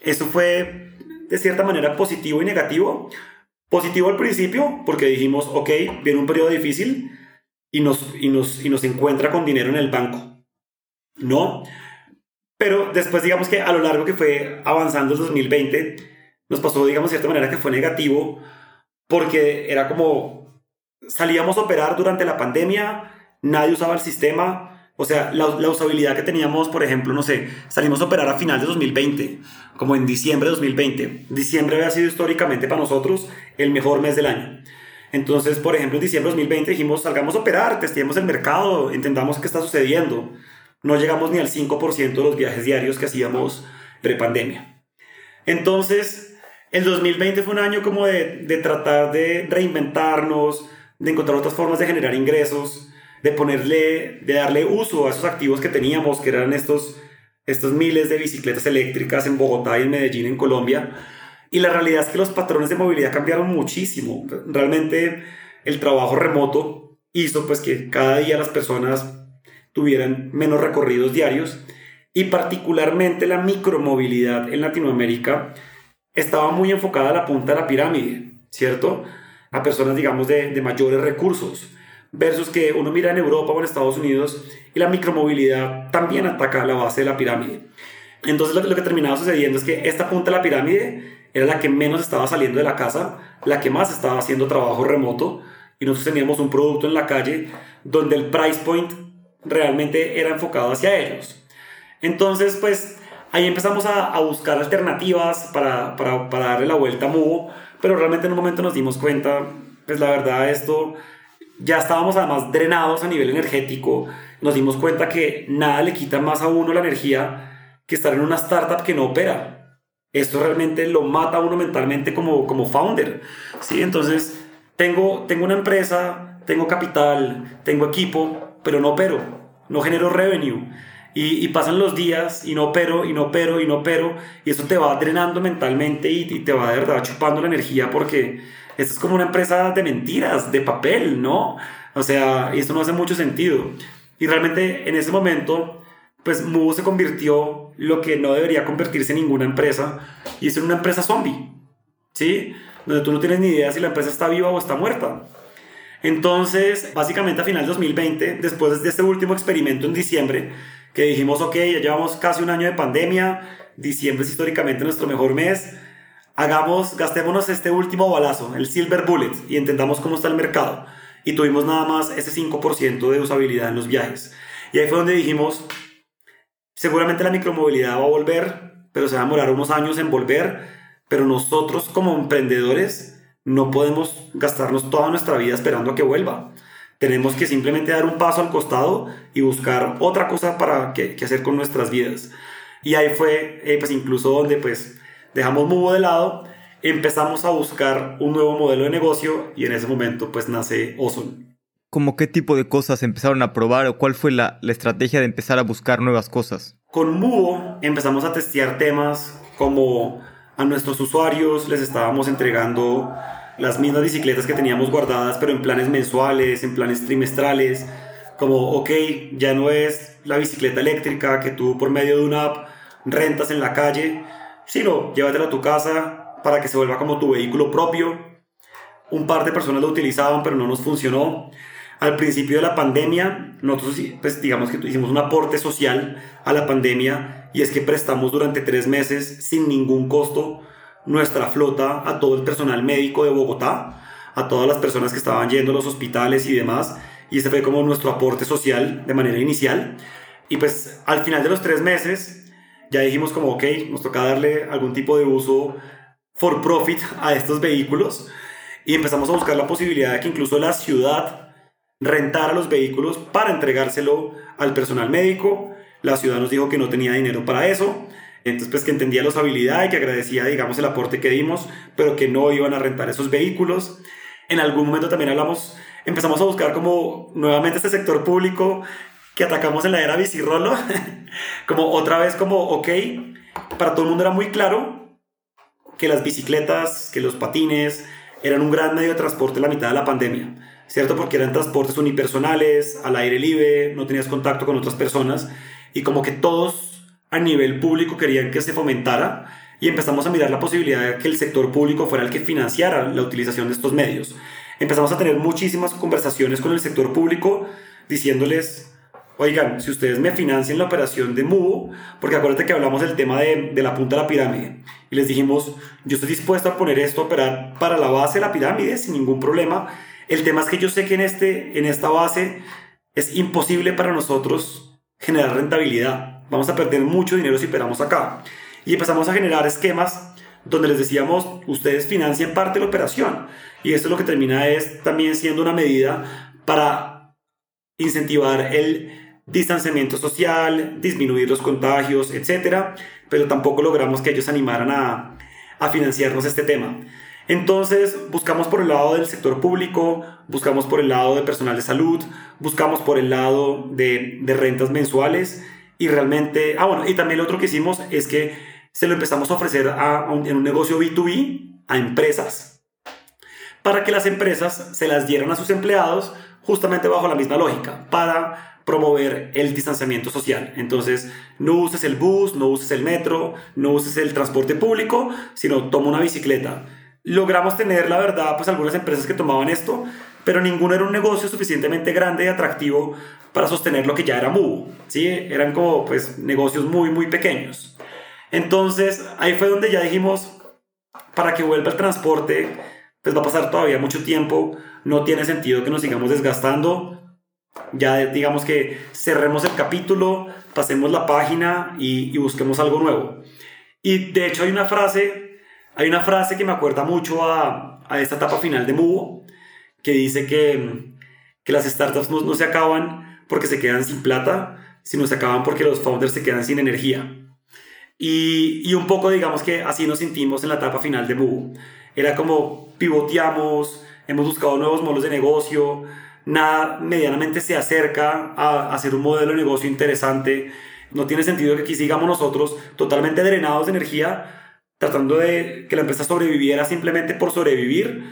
Eso fue de cierta manera positivo y negativo. Positivo al principio, porque dijimos, ok, viene un periodo difícil y nos, y nos, y nos encuentra con dinero en el banco. ¿No? Pero después, digamos que a lo largo que fue avanzando el 2020, nos pasó, digamos, de cierta manera que fue negativo porque era como salíamos a operar durante la pandemia, nadie usaba el sistema, o sea, la, la, usabilidad que teníamos, por ejemplo, no sé, salimos a operar a final de 2020, como en diciembre de 2020. Diciembre había sido históricamente para nosotros el mejor mes del año. Entonces, por ejemplo, en diciembre de 2020 dijimos, salgamos a operar, testemos el mercado, entendamos qué está sucediendo. No llegamos ni al 5% de los viajes diarios que hacíamos prepandemia. Entonces, el 2020 fue un año como de, de tratar de reinventarnos, de encontrar otras formas de generar ingresos, de ponerle, de darle uso a esos activos que teníamos, que eran estos, estos miles de bicicletas eléctricas en Bogotá y en Medellín, en Colombia. Y la realidad es que los patrones de movilidad cambiaron muchísimo. Realmente el trabajo remoto hizo pues que cada día las personas tuvieran menos recorridos diarios y particularmente la micromovilidad en Latinoamérica estaba muy enfocada a la punta de la pirámide, ¿cierto? A personas, digamos, de, de mayores recursos, versus que uno mira en Europa o en Estados Unidos y la micromovilidad también ataca la base de la pirámide. Entonces lo que, lo que terminaba sucediendo es que esta punta de la pirámide era la que menos estaba saliendo de la casa, la que más estaba haciendo trabajo remoto y nosotros teníamos un producto en la calle donde el price point realmente era enfocado hacia ellos. Entonces, pues Ahí empezamos a, a buscar alternativas para, para, para, darle la vuelta a Mubo, pero realmente en un momento nos dimos cuenta, pues la verdad esto, ya estábamos además drenados a nivel energético, nos dimos cuenta que nada le quita más a uno la energía que estar en una startup que no opera. Esto realmente lo mata a uno mentalmente como, como founder. ¿sí? Entonces, tengo, tengo una empresa, tengo capital, tengo equipo, pero no opero, no genero revenue. Y, y, pasan los días y no opero, y no opero, y no opero, y eso te va drenando mentalmente y, y, te va de verdad chupando la energía porque esto es como una empresa de mentiras, de papel, ¿no? O sea, y esto no hace mucho sentido. Y realmente en ese momento, pues Mubo se convirtió lo que no debería convertirse en ninguna empresa, y es en una empresa zombie, ¿sí? Donde tú no tienes ni idea si la empresa está viva o está muerta. Entonces, básicamente a final de 2020, después de este último experimento en diciembre, que dijimos, ok, ya llevamos casi un año de pandemia, diciembre es históricamente nuestro mejor mes, hagamos, gastémonos este último balazo, el silver bullet, y entendamos cómo está el mercado. Y tuvimos nada más ese 5% de usabilidad en los viajes. Y ahí fue donde dijimos, seguramente la micromovilidad va a volver, pero se va a demorar unos años en volver, pero nosotros como emprendedores no podemos gastarnos toda nuestra vida esperando a que vuelva. Tenemos que simplemente dar un paso al costado y buscar otra cosa para que, hacer con nuestras vidas. Y ahí fue, eh, pues incluso donde pues dejamos Mubo de lado, empezamos a buscar un nuevo modelo de negocio y en ese momento pues nace Ozone. ¿Cómo qué tipo de cosas empezaron a probar o cuál fue la, la estrategia de empezar a buscar nuevas cosas? Con Mubo empezamos a testear temas como a nuestros usuarios les estábamos entregando las mismas bicicletas que teníamos guardadas, pero en planes mensuales, en planes trimestrales, como, ok, ya no es la bicicleta eléctrica que tú por medio de una app rentas en la calle, sino llévatela a tu casa para que se vuelva como tu vehículo propio. Un par de personas lo utilizaban, pero no nos funcionó. Al principio de la pandemia, nosotros, pues digamos que hicimos un aporte social a la pandemia y es que prestamos durante tres meses sin ningún costo nuestra flota a todo el personal médico de Bogotá, a todas las personas que estaban yendo a los hospitales y demás. Y este fue como nuestro aporte social de manera inicial. Y pues al final de los tres meses ya dijimos como, ok, nos toca darle algún tipo de uso for profit a estos vehículos. Y empezamos a buscar la posibilidad de que incluso la ciudad rentara los vehículos para entregárselo al personal médico. La ciudad nos dijo que no tenía dinero para eso. Entonces, pues que entendía la usabilidad y que agradecía, digamos, el aporte que dimos, pero que no iban a rentar esos vehículos. En algún momento también hablamos, empezamos a buscar como nuevamente este sector público que atacamos en la era bicirrolo, como otra vez como, ok, para todo el mundo era muy claro que las bicicletas, que los patines eran un gran medio de transporte en la mitad de la pandemia, ¿cierto? Porque eran transportes unipersonales, al aire libre, no tenías contacto con otras personas y como que todos a nivel público querían que se fomentara y empezamos a mirar la posibilidad de que el sector público fuera el que financiara la utilización de estos medios. Empezamos a tener muchísimas conversaciones con el sector público diciéndoles, oigan, si ustedes me financian la operación de MUBO, porque acuérdate que hablamos del tema de, de, la punta de la pirámide, y les dijimos, yo estoy dispuesto a poner esto a operar para la base de la pirámide sin ningún problema. El tema es que yo sé que en, este, en esta base es imposible para nosotros generar rentabilidad vamos a perder mucho dinero si operamos acá. Y empezamos a generar esquemas donde les decíamos, ustedes financian parte de la operación. Y esto lo que termina es también siendo una medida para incentivar el distanciamiento social, disminuir los contagios, etc. Pero tampoco logramos que ellos animaran a, a financiarnos este tema. Entonces buscamos por el lado del sector público, buscamos por el lado de personal de salud, buscamos por el lado de, de rentas mensuales y realmente, ah bueno, y también lo otro que hicimos es que se lo empezamos a ofrecer a, en un negocio B2B a empresas para que las empresas se las dieran a sus empleados justamente bajo la misma lógica, para promover el distanciamiento social. Entonces, no uses el bus, no uses el metro, no uses el transporte público, sino toma una bicicleta. Logramos tener, la verdad, pues algunas empresas que tomaban esto, pero ninguno era un negocio suficientemente grande y atractivo para sostener lo que ya era MUBO, ¿sí? Eran como pues negocios muy, muy pequeños. Entonces, ahí fue donde ya dijimos, para que vuelva el transporte, pues va a pasar todavía mucho tiempo, no tiene sentido que nos sigamos desgastando, ya digamos que cerremos el capítulo, pasemos la página y, busquemos algo nuevo. Y de hecho hay una frase, hay una frase que me acuerda mucho a, a esta etapa final de MUBO, que dice que, que las startups no, se acaban porque se quedan sin plata, sino se acaban porque los founders se quedan sin energía. Y, y un poco digamos que así nos sentimos en la etapa final de Mubu. Era como pivoteamos, hemos buscado nuevos modelos de negocio, nada medianamente se acerca a hacer un modelo de negocio interesante. No tiene sentido que aquí sigamos nosotros totalmente drenados de energía, tratando de que la empresa sobreviviera simplemente por sobrevivir,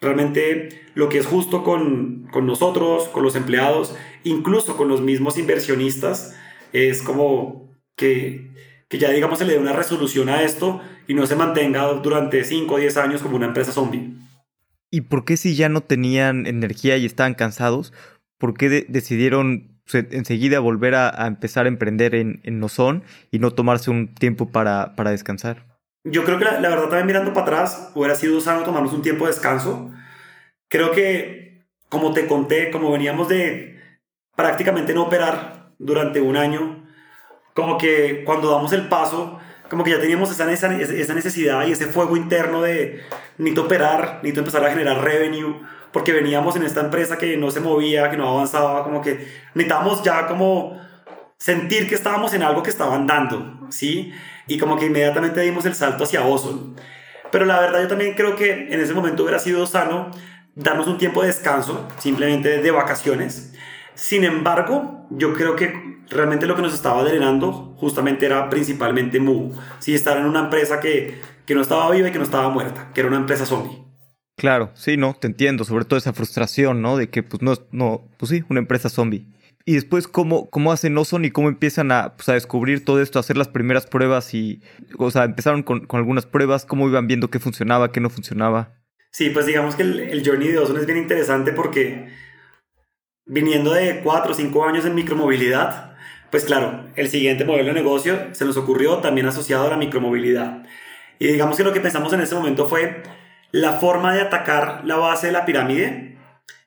realmente lo que es justo con, con, nosotros, con los empleados, incluso con los mismos inversionistas, es como que, que ya digamos se le dé una resolución a esto y no se mantenga durante 5 o 10 años como una empresa zombie. ¿Y por qué si ya no tenían energía y estaban cansados, por qué decidieron enseguida volver a, empezar a emprender en, en Nozón y no tomarse un tiempo para, para descansar? Yo creo que la, la, verdad también mirando para atrás hubiera sido sano tomarnos un tiempo de descanso. Creo que, como te conté, como veníamos de prácticamente no operar durante un año, como que cuando damos el paso, como que ya teníamos esa, esa, necesidad y ese fuego interno de necesito operar, necesito empezar a generar revenue, porque veníamos en esta empresa que no se movía, que no avanzaba, como que necesitábamos ya como sentir que estábamos en algo que estaban dando, ¿sí? Y como que inmediatamente dimos el salto hacia Ozone. Pero la verdad yo también creo que en ese momento hubiera sido sano darnos un tiempo de descanso, simplemente de vacaciones. Sin embargo, yo creo que realmente lo que nos estaba drenando justamente era principalmente Mu. Sí, estar en una empresa que, que no estaba viva y que no estaba muerta, que era una empresa zombie. Claro, sí, no, te entiendo, sobre todo esa frustración, ¿no? De que, pues, no, no, pues sí, una empresa zombie. Y después, ¿cómo, cómo hacen Ozone y cómo empiezan a, pues, a descubrir todo esto, a hacer las primeras pruebas y, o sea, empezaron con, con, algunas pruebas, cómo iban viendo qué funcionaba, qué no funcionaba? Sí, pues digamos que el, el journey de Ozone es bien interesante porque viniendo de cuatro o cinco años en micromovilidad, pues claro, el siguiente modelo de negocio se nos ocurrió también asociado a la micromovilidad. Y digamos que lo que pensamos en ese momento fue la forma de atacar la base de la pirámide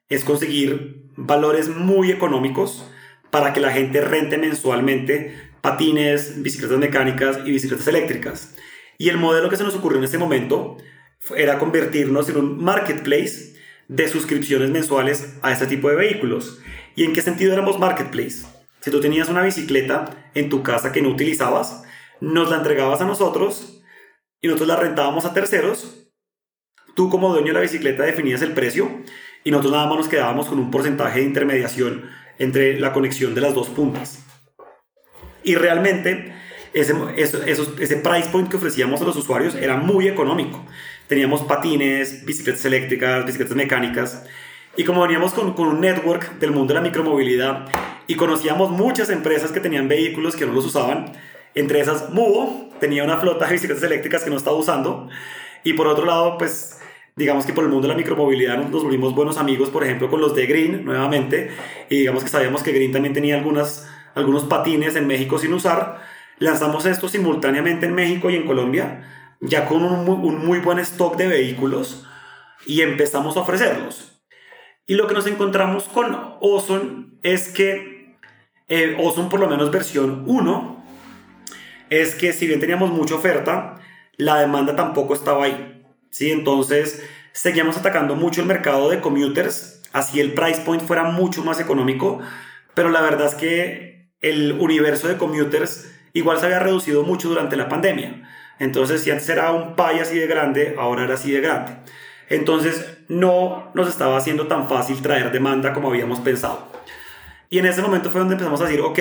es conseguir valores muy económicos para que la gente rente mensualmente patines, bicicletas mecánicas y bicicletas eléctricas. Y el modelo que se nos ocurrió en ese momento era convertirnos en un marketplace de suscripciones mensuales a este tipo de vehículos. ¿Y en qué sentido éramos marketplace? Si tú tenías una bicicleta en tu casa que no utilizabas, nos la entregabas a nosotros y nosotros la rentábamos a terceros Tú como dueño de la bicicleta definías el precio y nosotros nada más nos quedábamos con un porcentaje de intermediación entre la conexión de las dos puntas. Y realmente ese, ese price point que ofrecíamos a los usuarios era muy económico. Teníamos patines, bicicletas eléctricas, bicicletas mecánicas. Y como veníamos con, con, un network del mundo de la micromovilidad y conocíamos muchas empresas que tenían vehículos que no los usaban, entre esas Mubo tenía una flota de bicicletas eléctricas que no estaba usando. Y por otro lado, pues digamos que por el mundo de la micromovilidad nos, volvimos buenos amigos, por ejemplo, con los de Green nuevamente, y digamos que sabíamos que Green también tenía algunas, algunos patines en México sin usar. Lanzamos esto simultáneamente en México y en Colombia, ya con un muy, buen stock de vehículos, y empezamos a ofrecerlos. Y lo que nos encontramos con Ozone es que eh, por lo menos versión 1, es que si bien teníamos mucha oferta, la demanda tampoco estaba ahí. ¿Sí? Entonces, seguíamos atacando mucho el mercado de commuters, así el price point fuera mucho más económico, pero la verdad es que el universo de commuters igual se había reducido mucho durante la pandemia. Entonces, si antes era un pay así de grande, ahora era así de grande. Entonces, no nos estaba haciendo tan fácil traer demanda como habíamos pensado. Y en ese momento fue donde empezamos a decir, ok,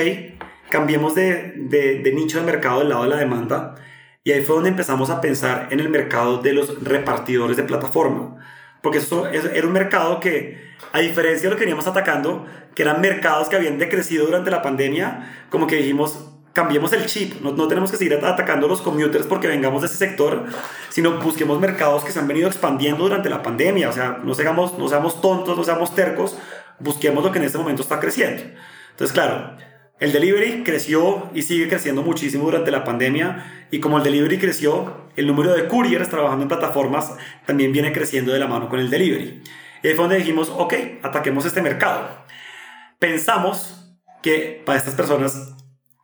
cambiemos de, de, de nicho de mercado del lado de la demanda y ahí fue donde empezamos a pensar en el mercado de los repartidores de plataforma. Porque eso era un mercado que, a diferencia de lo que veníamos atacando, que eran mercados que habían decrecido durante la pandemia, como que dijimos, cambiemos el chip, no, no, tenemos que seguir atacando los commuters porque vengamos de ese sector, sino busquemos mercados que se han venido expandiendo durante la pandemia, o sea, no seamos, no seamos tontos, no seamos tercos, busquemos lo que en este momento está creciendo. Entonces, claro, el delivery creció y sigue creciendo muchísimo durante la pandemia y como el delivery creció, el número de couriers trabajando en plataformas también viene creciendo de la mano con el delivery. Y ahí fue donde dijimos, ok, ataquemos este mercado. Pensamos que para estas personas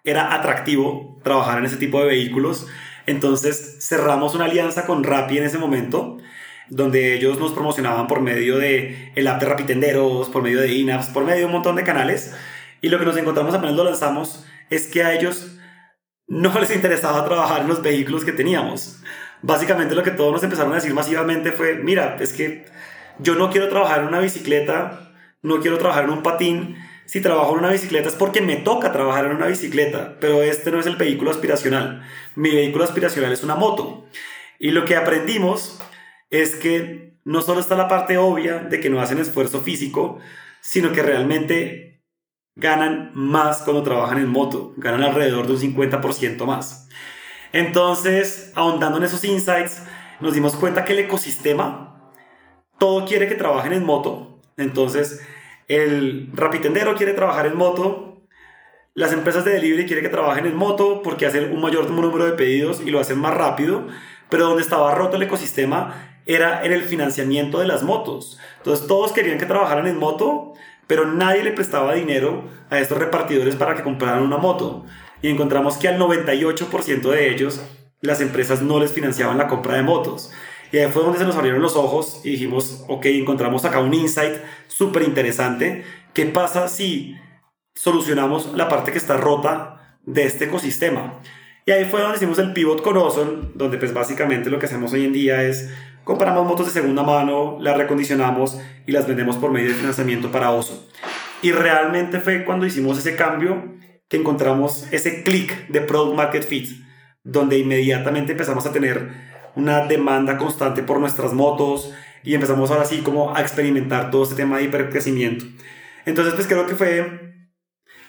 era atractivo trabajar en ese tipo de vehículos, entonces cerramos una alianza con Rappi en ese momento donde ellos nos promocionaban por medio de el app de Rapitenderos, por medio de INAPS, por medio de un montón de canales y lo que nos encontramos apenas lo lanzamos es que a ellos no les interesaba trabajar en los vehículos que teníamos. Básicamente lo que todos nos empezaron a decir masivamente fue, mira, es que yo no quiero trabajar en una bicicleta, no quiero trabajar en un patín. Si trabajo en una bicicleta es porque me toca trabajar en una bicicleta, pero este no es el vehículo aspiracional. Mi vehículo aspiracional es una moto. Y lo que aprendimos es que no solo está la parte obvia de que no hacen esfuerzo físico, sino que realmente ganan más cuando trabajan en moto, ganan alrededor de un 50% más. Entonces, ahondando en esos insights, nos dimos cuenta que el ecosistema, todo quiere que trabajen en moto. Entonces, el rapitendero quiere trabajar en moto, las empresas de delivery quieren que trabajen en moto porque hacen un mayor número de pedidos y lo hacen más rápido, pero donde estaba roto el ecosistema era en el financiamiento de las motos. Entonces todos querían que trabajaran en moto, pero nadie le prestaba dinero a estos repartidores para que compraran una moto. Y encontramos que al 98% de ellos las empresas no les financiaban la compra de motos. Y ahí fue donde se nos abrieron los ojos y dijimos, ok, encontramos acá un insight súper interesante. ¿Qué pasa si solucionamos la parte que está rota de este ecosistema? Y ahí fue donde hicimos el pivot con Ozone, donde pues básicamente lo que hacemos hoy en día es compramos motos de segunda mano, las recondicionamos y las vendemos por medio de financiamiento para Ozone. Y realmente fue cuando hicimos ese cambio que encontramos ese clic de Product Market Fit, donde inmediatamente empezamos a tener una demanda constante por nuestras motos y empezamos ahora sí como a experimentar todo este tema de hipercrecimiento. Entonces pues creo que fue,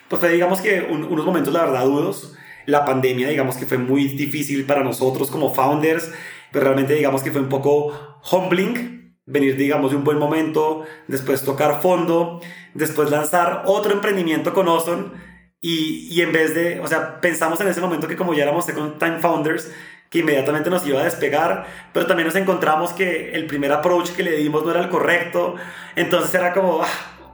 pues fue digamos que unos momentos la verdad duros. La pandemia digamos que fue muy difícil para nosotros como founders, pero realmente digamos que fue un poco humbling venir digamos de un buen momento, después tocar fondo, después lanzar otro emprendimiento con Ozone y, y, en vez de, o sea, pensamos en ese momento que como ya éramos Second Time Founders, que inmediatamente nos iba a despegar, pero también nos encontramos que el primer approach que le dimos no era el correcto, entonces era como ah,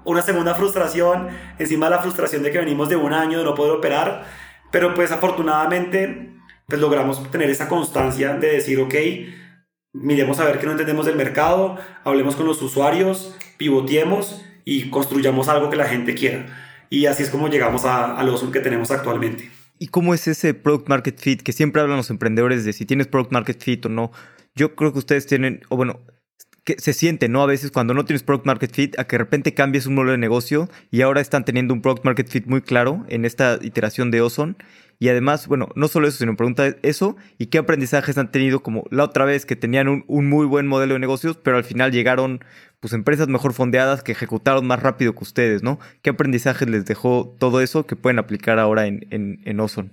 una segunda frustración, encima la frustración de que venimos de un año de no poder operar, pero pues afortunadamente pues logramos tener esa constancia de decir, ok, miremos a ver qué no entendemos del mercado, hablemos con los usuarios, pivoteemos y construyamos algo que la gente quiera. Y así es como llegamos a, al Awesome que tenemos actualmente. ¿Y cómo es ese product market fit que siempre hablan los emprendedores de si tienes product market fit o no? Yo creo que ustedes tienen, o bueno, que se siente, ¿no? A veces cuando no tienes product market fit, a que de repente cambies un modelo de negocio y ahora están teniendo un product market fit muy claro en esta iteración de Ozone y además, bueno, no solo eso, sino pregunta eso y qué aprendizajes han tenido como la otra vez que tenían un, muy buen modelo de negocios, pero al final llegaron pues empresas mejor fondeadas que ejecutaron más rápido que ustedes, ¿no? ¿Qué aprendizajes les dejó todo eso que pueden aplicar ahora en, en, en Ozone?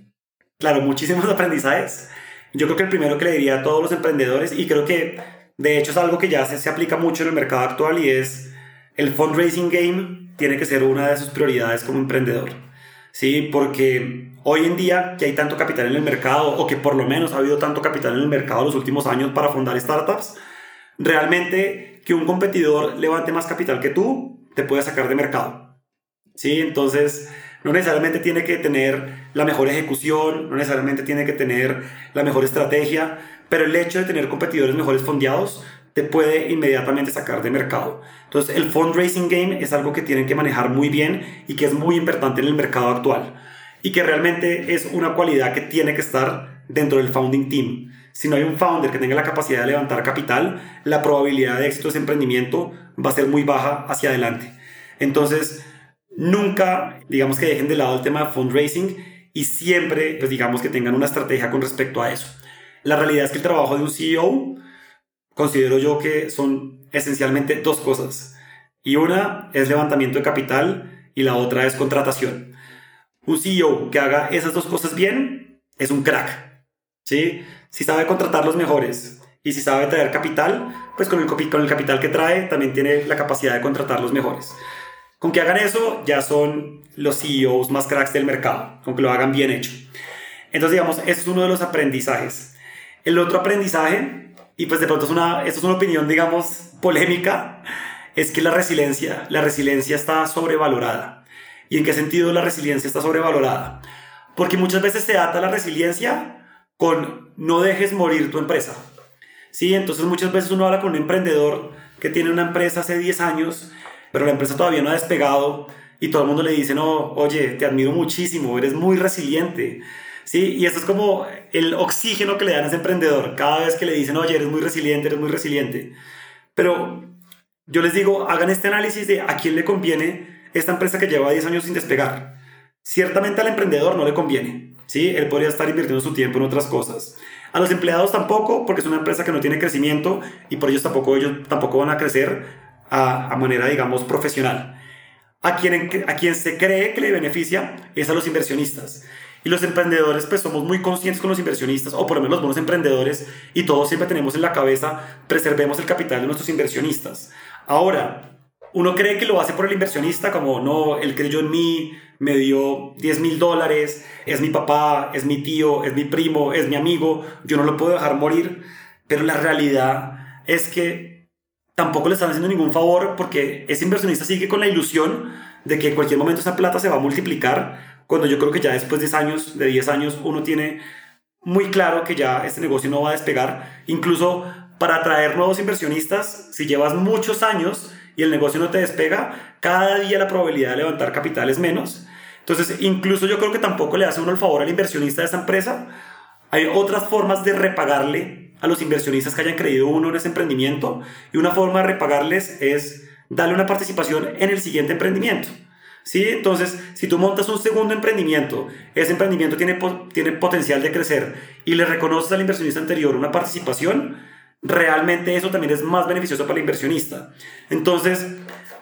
Claro, muchísimos aprendizajes. Yo creo que el primero que le diría a todos los emprendedores, y creo que de hecho es algo que ya se, se aplica mucho en el mercado actual, y es el fundraising game tiene que ser una de sus prioridades como emprendedor. ¿sí? Porque hoy en día que hay tanto capital en el mercado, o que por lo menos ha habido tanto capital en el mercado los últimos años para fundar startups, realmente que un competidor levante más capital que tú, te puede sacar de mercado. ¿sí? Entonces, no necesariamente tiene que tener la mejor ejecución, no necesariamente tiene que tener la mejor estrategia, pero el hecho de tener competidores mejores fondeados te puede inmediatamente sacar de mercado. Entonces el fundraising game es algo que tienen que manejar muy bien y que es muy importante en el mercado actual y que realmente es una cualidad que tiene que estar dentro del founding team. Si no hay un founder que tenga la capacidad de levantar capital, la probabilidad de éxito de ese emprendimiento va a ser muy baja hacia adelante. Entonces, nunca, digamos que dejen de lado el tema de fundraising y siempre, pues digamos que tengan una estrategia con respecto a eso. La realidad es que el trabajo de un CEO considero yo que son esencialmente dos cosas. Y una es levantamiento de capital y la otra es contratación. Un CEO que haga esas dos cosas bien es un crack. ¿sí? Si sabe contratar los mejores y si sabe traer capital, pues con el, capital que trae también tiene la capacidad de contratar los mejores. Con que hagan eso, ya son los CEOs más cracks del mercado, con que lo hagan bien hecho. Entonces, digamos, eso es uno de los aprendizajes. El otro aprendizaje y pues de pronto es una, esto es una opinión, digamos, polémica, es que la resiliencia, la resiliencia está sobrevalorada. ¿Y en qué sentido la resiliencia está sobrevalorada? Porque muchas veces se ata la resiliencia con no dejes morir tu empresa. Sí, entonces muchas veces uno habla con un emprendedor que tiene una empresa hace 10 años, pero la empresa todavía no ha despegado y todo el mundo le dice, no, oye, te admiro muchísimo, eres muy resiliente ¿sí? Y esto es como el oxígeno que le dan a ese emprendedor cada vez que le dicen, oye, eres muy resiliente, eres muy resiliente. Pero yo les digo, hagan este análisis de a quién le conviene esta empresa que lleva 10 años sin despegar. Ciertamente al emprendedor no le conviene, ¿sí? Él podría estar invirtiendo su tiempo en otras cosas. A los empleados tampoco, porque es una empresa que no tiene crecimiento y por ellos tampoco, ellos tampoco van a crecer a, manera, digamos, profesional. A quien, a quien se cree que le beneficia es a los inversionistas. Y los emprendedores, pues somos muy conscientes con los inversionistas, o por lo menos los buenos emprendedores, y todos siempre tenemos en la cabeza, preservemos el capital de nuestros inversionistas. Ahora, uno cree que lo hace por el inversionista, como no, él creyó en mí, me dio 10 mil dólares, es mi papá, es mi tío, es mi primo, es mi amigo, yo no lo puedo dejar morir. pero la realidad es que tampoco le están haciendo ningún favor porque ese inversionista sigue con la ilusión de que en cualquier momento esa plata se va a multiplicar, cuando yo creo que ya después de 10 años, de 10 años, uno tiene muy claro que ya este negocio no va a despegar. Incluso para atraer nuevos inversionistas, si llevas muchos años el negocio no te despega, cada día la probabilidad de levantar capital es menos. Entonces, incluso yo creo que tampoco le hace uno el favor al inversionista de esa empresa. Hay otras formas de repagarle a los inversionistas que hayan creído uno en ese emprendimiento y una forma de repagarles es darle una participación en el siguiente emprendimiento. ¿Sí? Entonces, si tú montas un segundo emprendimiento, ese emprendimiento tiene, tiene potencial de crecer y le reconoces al inversionista anterior una participación, realmente eso también es más beneficioso para el inversionista. Entonces,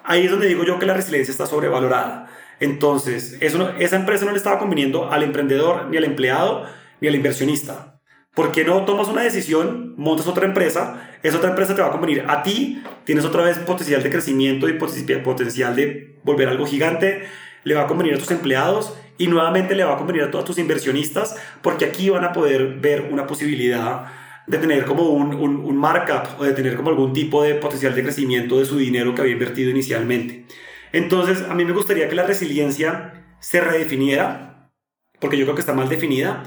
ahí es donde digo yo que la resiliencia está sobrevalorada. Entonces, esa empresa no le estaba conveniendo al emprendedor, ni al empleado, ni al inversionista. ¿Por qué no tomas una decisión, montas otra empresa, esa otra empresa te va a convenir a ti, tienes otra vez potencial de crecimiento y potencial de volver algo gigante, le va a convenir a tus empleados y nuevamente le va a convenir a todos tus inversionistas porque aquí van a poder ver una posibilidad de tener como un, un, un markup o de tener como algún tipo de potencial de crecimiento de su dinero que había invertido inicialmente. Entonces, a mí me gustaría que la resiliencia se redefiniera, porque yo creo que está mal definida,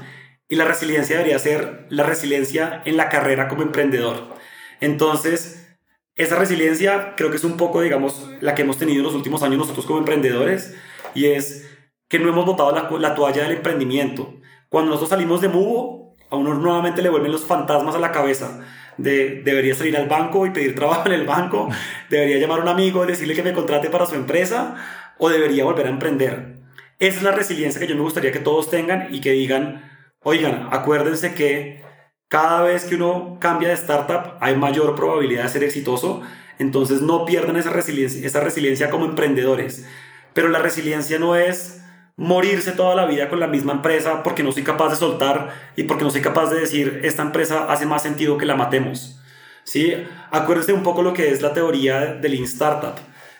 y la resiliencia debería ser la resiliencia en la carrera como emprendedor. Entonces, esa resiliencia creo que es un poco, digamos, la que hemos tenido en los últimos años nosotros como emprendedores y es que no hemos botado la, la toalla del emprendimiento. Cuando nosotros salimos de Mubo, a uno nuevamente le vuelven los fantasmas a la cabeza de debería salir al banco y pedir trabajo en el banco, debería llamar a un amigo y decirle que me contrate para su empresa o debería volver a emprender. Esa es la resiliencia que yo me gustaría que todos tengan y que digan, Oigan, acuérdense que cada vez que uno cambia de startup hay mayor probabilidad de ser exitoso, entonces no pierdan esa resiliencia, esa resiliencia como emprendedores. Pero la resiliencia no es morirse toda la vida con la misma empresa porque no soy capaz de soltar y porque no soy capaz de decir esta empresa hace más sentido que la matemos. ¿Sí? Acuérdense un poco lo que es la teoría del Lean Startup,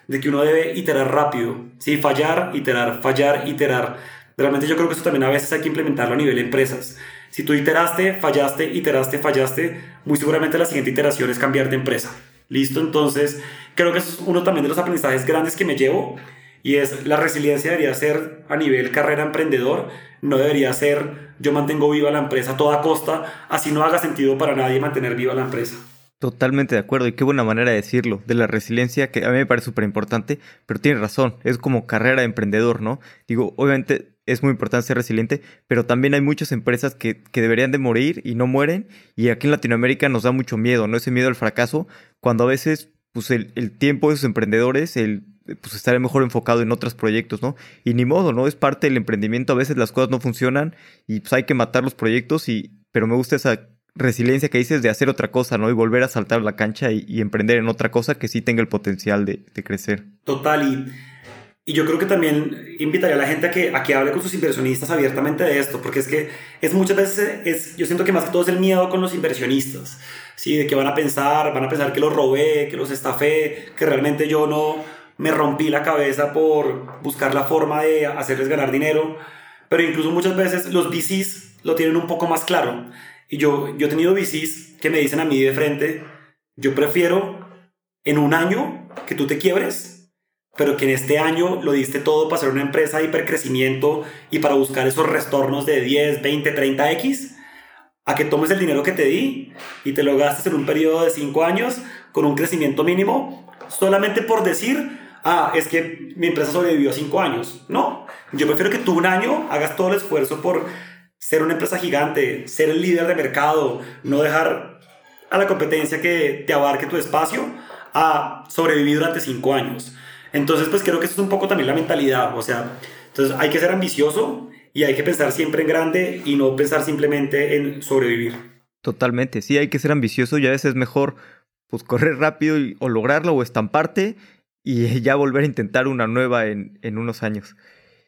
de que uno debe iterar rápido, ¿sí? fallar, iterar, fallar, iterar. Realmente yo creo que eso también a veces hay que implementarlo a nivel de empresas. Si tú iteraste, fallaste, iteraste, fallaste, muy seguramente la siguiente iteración es cambiar de empresa. ¿Listo? Entonces, creo que eso es uno también de los aprendizajes grandes que me llevo y es la resiliencia debería ser a nivel carrera emprendedor, no debería ser yo mantengo viva la empresa a toda costa, así no haga sentido para nadie mantener viva la empresa. Totalmente de acuerdo, y qué buena manera de decirlo, de la resiliencia, que a mí me parece súper importante, pero tienes razón, es como carrera de emprendedor, ¿no? Digo, obviamente es muy importante ser resiliente, pero también hay muchas empresas que, deberían de morir y no mueren, y aquí en Latinoamérica nos da mucho miedo, ¿no? Ese miedo al fracaso, cuando a veces, pues el, tiempo de esos emprendedores, el pues estaría mejor enfocado en otros proyectos, ¿no? Y ni modo, ¿no? Es parte del emprendimiento, a veces las cosas no funcionan y pues hay que matar los proyectos, y, pero me gusta esa resiliencia que dices de hacer otra cosa, ¿no? Y volver a saltar la cancha y, emprender en otra cosa que sí tenga el potencial de, de crecer. Total, y y yo creo que también invitaría a la gente a que, a que hable con sus inversionistas abiertamente de esto, porque es que es muchas veces, es, yo siento que más que todo es el miedo con los inversionistas, ¿sí? De que van a pensar, van a pensar que los robé, que los estafé, que realmente yo no me rompí la cabeza por buscar la forma de hacerles ganar dinero. Pero incluso muchas veces los VCs lo tienen un poco más claro. Y yo, yo he tenido VCs que me dicen a mí de frente, yo prefiero en un año que tú te quiebres pero que en este año lo diste todo para ser una empresa de hipercrecimiento y para buscar esos retornos de 10, 20, 30x, a que tomes el dinero que te di y te lo gastes en un periodo de 5 años con un crecimiento mínimo, solamente por decir, ah, es que mi empresa sobrevivió 5 años. No, yo prefiero que tú un año hagas todo el esfuerzo por ser una empresa gigante, ser el líder de mercado, no dejar a la competencia que te abarque tu espacio, a sobrevivir durante 5 años. Entonces, pues creo que eso es un poco también la mentalidad, o sea, entonces hay que ser ambicioso y hay que pensar siempre en grande y no pensar simplemente en sobrevivir. Totalmente, sí, hay que ser ambicioso y a veces es mejor pues correr rápido o lograrlo o estamparte y ya volver a intentar una nueva en, unos años.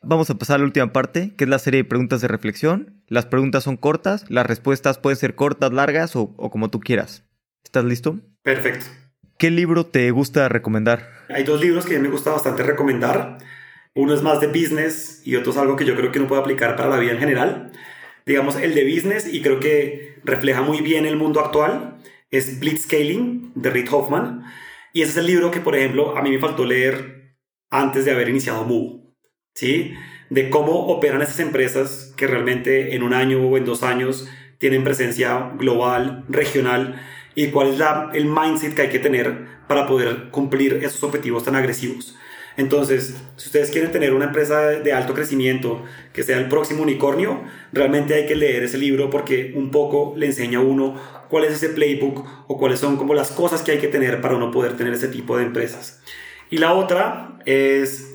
Vamos a pasar a la última parte, que es la serie de preguntas de reflexión. Las preguntas son cortas, las respuestas pueden ser cortas, largas o, o como tú quieras. ¿Estás listo? Perfecto. ¿Qué libro te gusta recomendar? Hay dos libros que me gusta bastante recomendar. Uno es más de business y otro es algo que yo creo que uno puede aplicar para la vida en general. Digamos, el de business y creo que refleja muy bien el mundo actual es Blitzscaling de Reid Hoffman. Y ese es el libro que, por ejemplo, a mí me faltó leer antes de haber iniciado Move. ¿Sí? De cómo operan esas empresas que realmente en un año o en dos años tienen presencia global, regional, y cuál es el mindset que hay que tener para poder cumplir esos objetivos tan agresivos. Entonces, si ustedes quieren tener una empresa de alto crecimiento que sea el próximo unicornio, realmente hay que leer ese libro porque un poco le enseña a uno cuál es ese playbook o cuáles son como las cosas que hay que tener para uno poder tener ese tipo de empresas. Y la otra es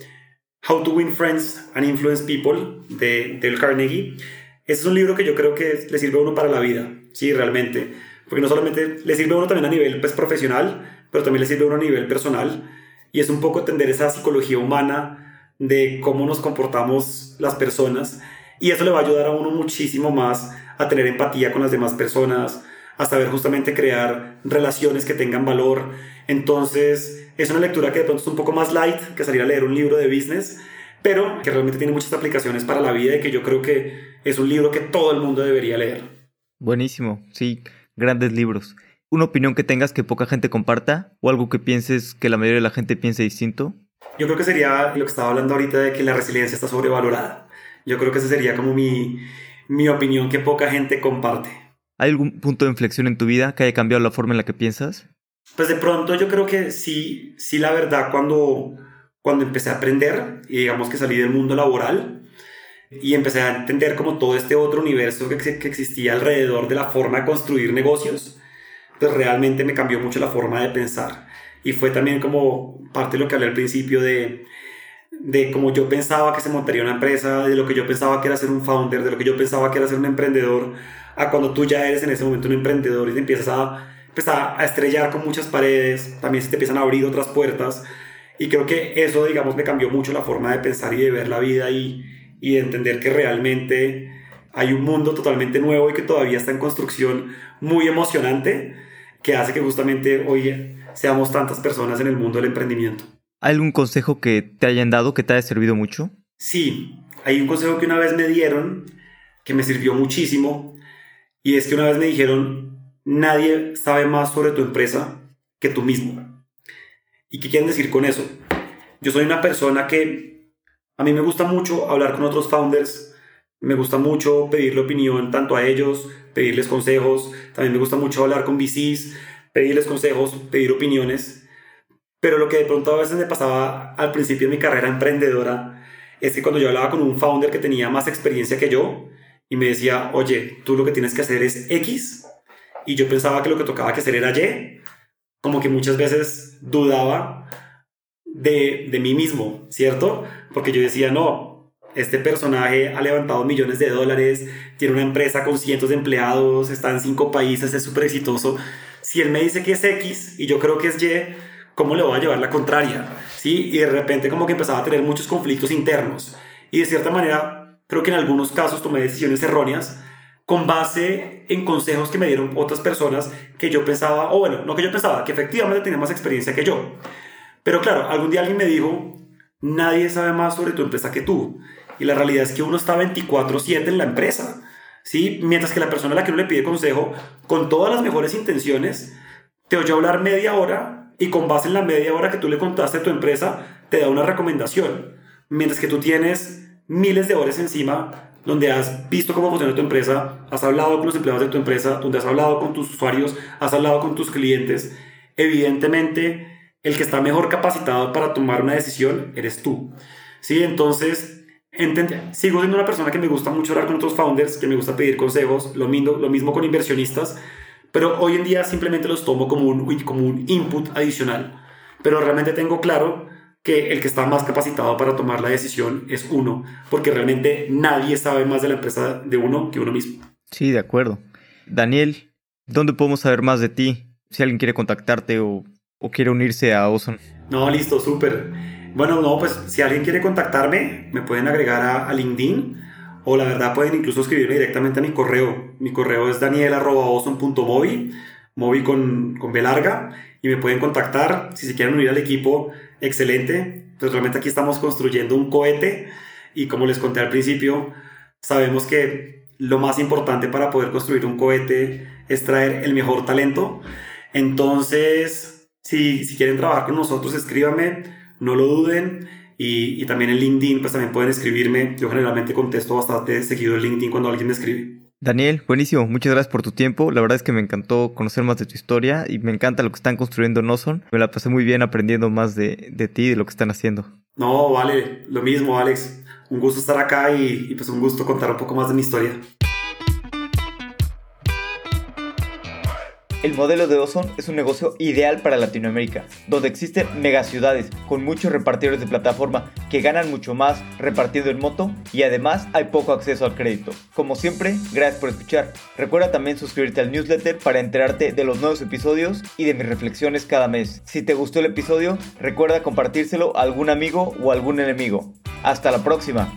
How to Win Friends and Influence People de Dale Carnegie. Ese es un libro que yo creo que le sirve a uno para la vida, sí, realmente. Porque no solamente le sirve a uno también a nivel pues, profesional, pero también le sirve a uno a nivel personal y es un poco entender esa psicología humana de cómo nos comportamos las personas y eso le va a ayudar a uno muchísimo más a tener empatía con las demás personas, a saber justamente crear relaciones que tengan valor. Entonces, es una lectura que de pronto es un poco más light que salir a leer un libro de business, pero que realmente tiene muchas aplicaciones para la vida y que yo creo que es un libro que todo el mundo debería leer. Buenísimo, sí, grandes libros una opinión que tengas que poca gente comparta o algo que pienses que la mayoría de la gente piense distinto? Yo creo que sería lo que estaba hablando ahorita de que la resiliencia está sobrevalorada. Yo creo que esa sería como mi, mi opinión que poca gente comparte. ¿Hay algún punto de inflexión en tu vida que haya cambiado la forma en la que piensas? Pues de pronto yo creo que sí, sí la verdad cuando, cuando empecé a aprender y digamos que salí del mundo laboral y empecé a entender como todo este otro universo que, que existía alrededor de la forma de construir negocios, pues realmente me cambió mucho la forma de pensar. Y fue también como parte de lo que hablé al principio de, de cómo yo pensaba que se montaría una empresa, de lo que yo pensaba que era ser un founder, de lo que yo pensaba que era ser un emprendedor, a cuando tú ya eres en ese momento un emprendedor y te empiezas a, empezar a estrellar con muchas paredes, también se te empiezan a abrir otras puertas. Y creo que eso, digamos, me cambió mucho la forma de pensar y de ver la vida y, y de entender que realmente hay un mundo totalmente nuevo y que todavía está en construcción muy emocionante que hace que justamente hoy seamos tantas personas en el mundo del emprendimiento. ¿Hay algún consejo que te hayan dado que te haya servido mucho? Sí, hay un consejo que una vez me dieron que me sirvió muchísimo y es que una vez me dijeron, nadie sabe más sobre tu empresa que tú mismo. ¿Y qué quieren decir con eso? Yo soy una persona que a mí me gusta mucho hablar con otros founders, me gusta mucho pedirle opinión tanto a ellos pedirles consejos, también me gusta mucho hablar con VCs, pedirles consejos, pedir opiniones, pero lo que de pronto a veces me pasaba al principio de mi carrera emprendedora es que cuando yo hablaba con un founder que tenía más experiencia que yo y me decía, oye, tú lo que tienes que hacer es X, y yo pensaba que lo que tocaba que hacer era Y, como que muchas veces dudaba de, de mí mismo, ¿cierto? Porque yo decía, no, este personaje ha levantado millones de dólares, tiene una empresa con cientos de empleados, está en cinco países, es súper exitoso. Si él me dice que es X y yo creo que es Y, ¿cómo le voy a llevar la contraria? ¿Sí? Y de repente como que empezaba a tener muchos conflictos internos. Y de cierta manera, creo que en algunos casos tomé decisiones erróneas con base en consejos que me dieron otras personas que yo pensaba, o bueno, no que yo pensaba, que efectivamente tenía más experiencia que yo. Pero claro, algún día alguien me dijo, nadie sabe más sobre tu empresa que tú. Y la realidad es que uno está 24/7 en la empresa. ¿sí? Mientras que la persona a la que uno le pide consejo, con todas las mejores intenciones, te oye hablar media hora y con base en la media hora que tú le contaste a tu empresa, te da una recomendación. Mientras que tú tienes miles de horas encima donde has visto cómo funciona tu empresa, has hablado con los empleados de tu empresa, donde has hablado con tus usuarios, has hablado con tus clientes, evidentemente el que está mejor capacitado para tomar una decisión eres tú. ¿Sí? Entonces, sigo siendo una persona que me gusta mucho hablar con otros founders, que me gusta pedir consejos, lo mismo, lo mismo con inversionistas, pero hoy en día simplemente los tomo como un, como un input adicional. Pero realmente tengo claro que el que está más capacitado para tomar la decisión es uno, porque realmente nadie sabe más de la empresa de uno que uno mismo. Sí, de acuerdo. Daniel, ¿dónde podemos saber más de ti? Si alguien quiere contactarte o, o quiere unirse a Ozone. No, listo, súper. Bueno, no, pues si alguien quiere contactarme, me pueden agregar a, LinkedIn o la verdad pueden incluso escribirme directamente a mi correo. Mi correo es daniel.oson.movi, movi con, con B y me pueden contactar si se quieren unir al equipo, excelente. Pues realmente aquí estamos construyendo un cohete y como les conté al principio, sabemos que lo más importante para poder construir un cohete es traer el mejor talento. Entonces, si, si quieren trabajar con nosotros, escríbame, no lo duden. Y, y, también en LinkedIn, pues también pueden escribirme. Yo generalmente contesto bastante seguido en LinkedIn cuando alguien me escribe. Daniel, buenísimo. Muchas gracias por tu tiempo. La verdad es que me encantó conocer más de tu historia y me encanta lo que están construyendo en Ozone. Me la pasé muy bien aprendiendo más de, de ti y de lo que están haciendo. No, vale. Lo mismo, Alex. Un gusto estar acá y, y pues un gusto contar un poco más de mi historia. El modelo de Ozone es un negocio ideal para Latinoamérica, donde existen megaciudades con muchos repartidores de plataforma que ganan mucho más repartiendo en moto y además hay poco acceso al crédito. Como siempre, gracias por escuchar. Recuerda también suscribirte al newsletter para enterarte de los nuevos episodios y de mis reflexiones cada mes. Si te gustó el episodio, recuerda compartírselo a algún amigo o algún enemigo. Hasta la próxima.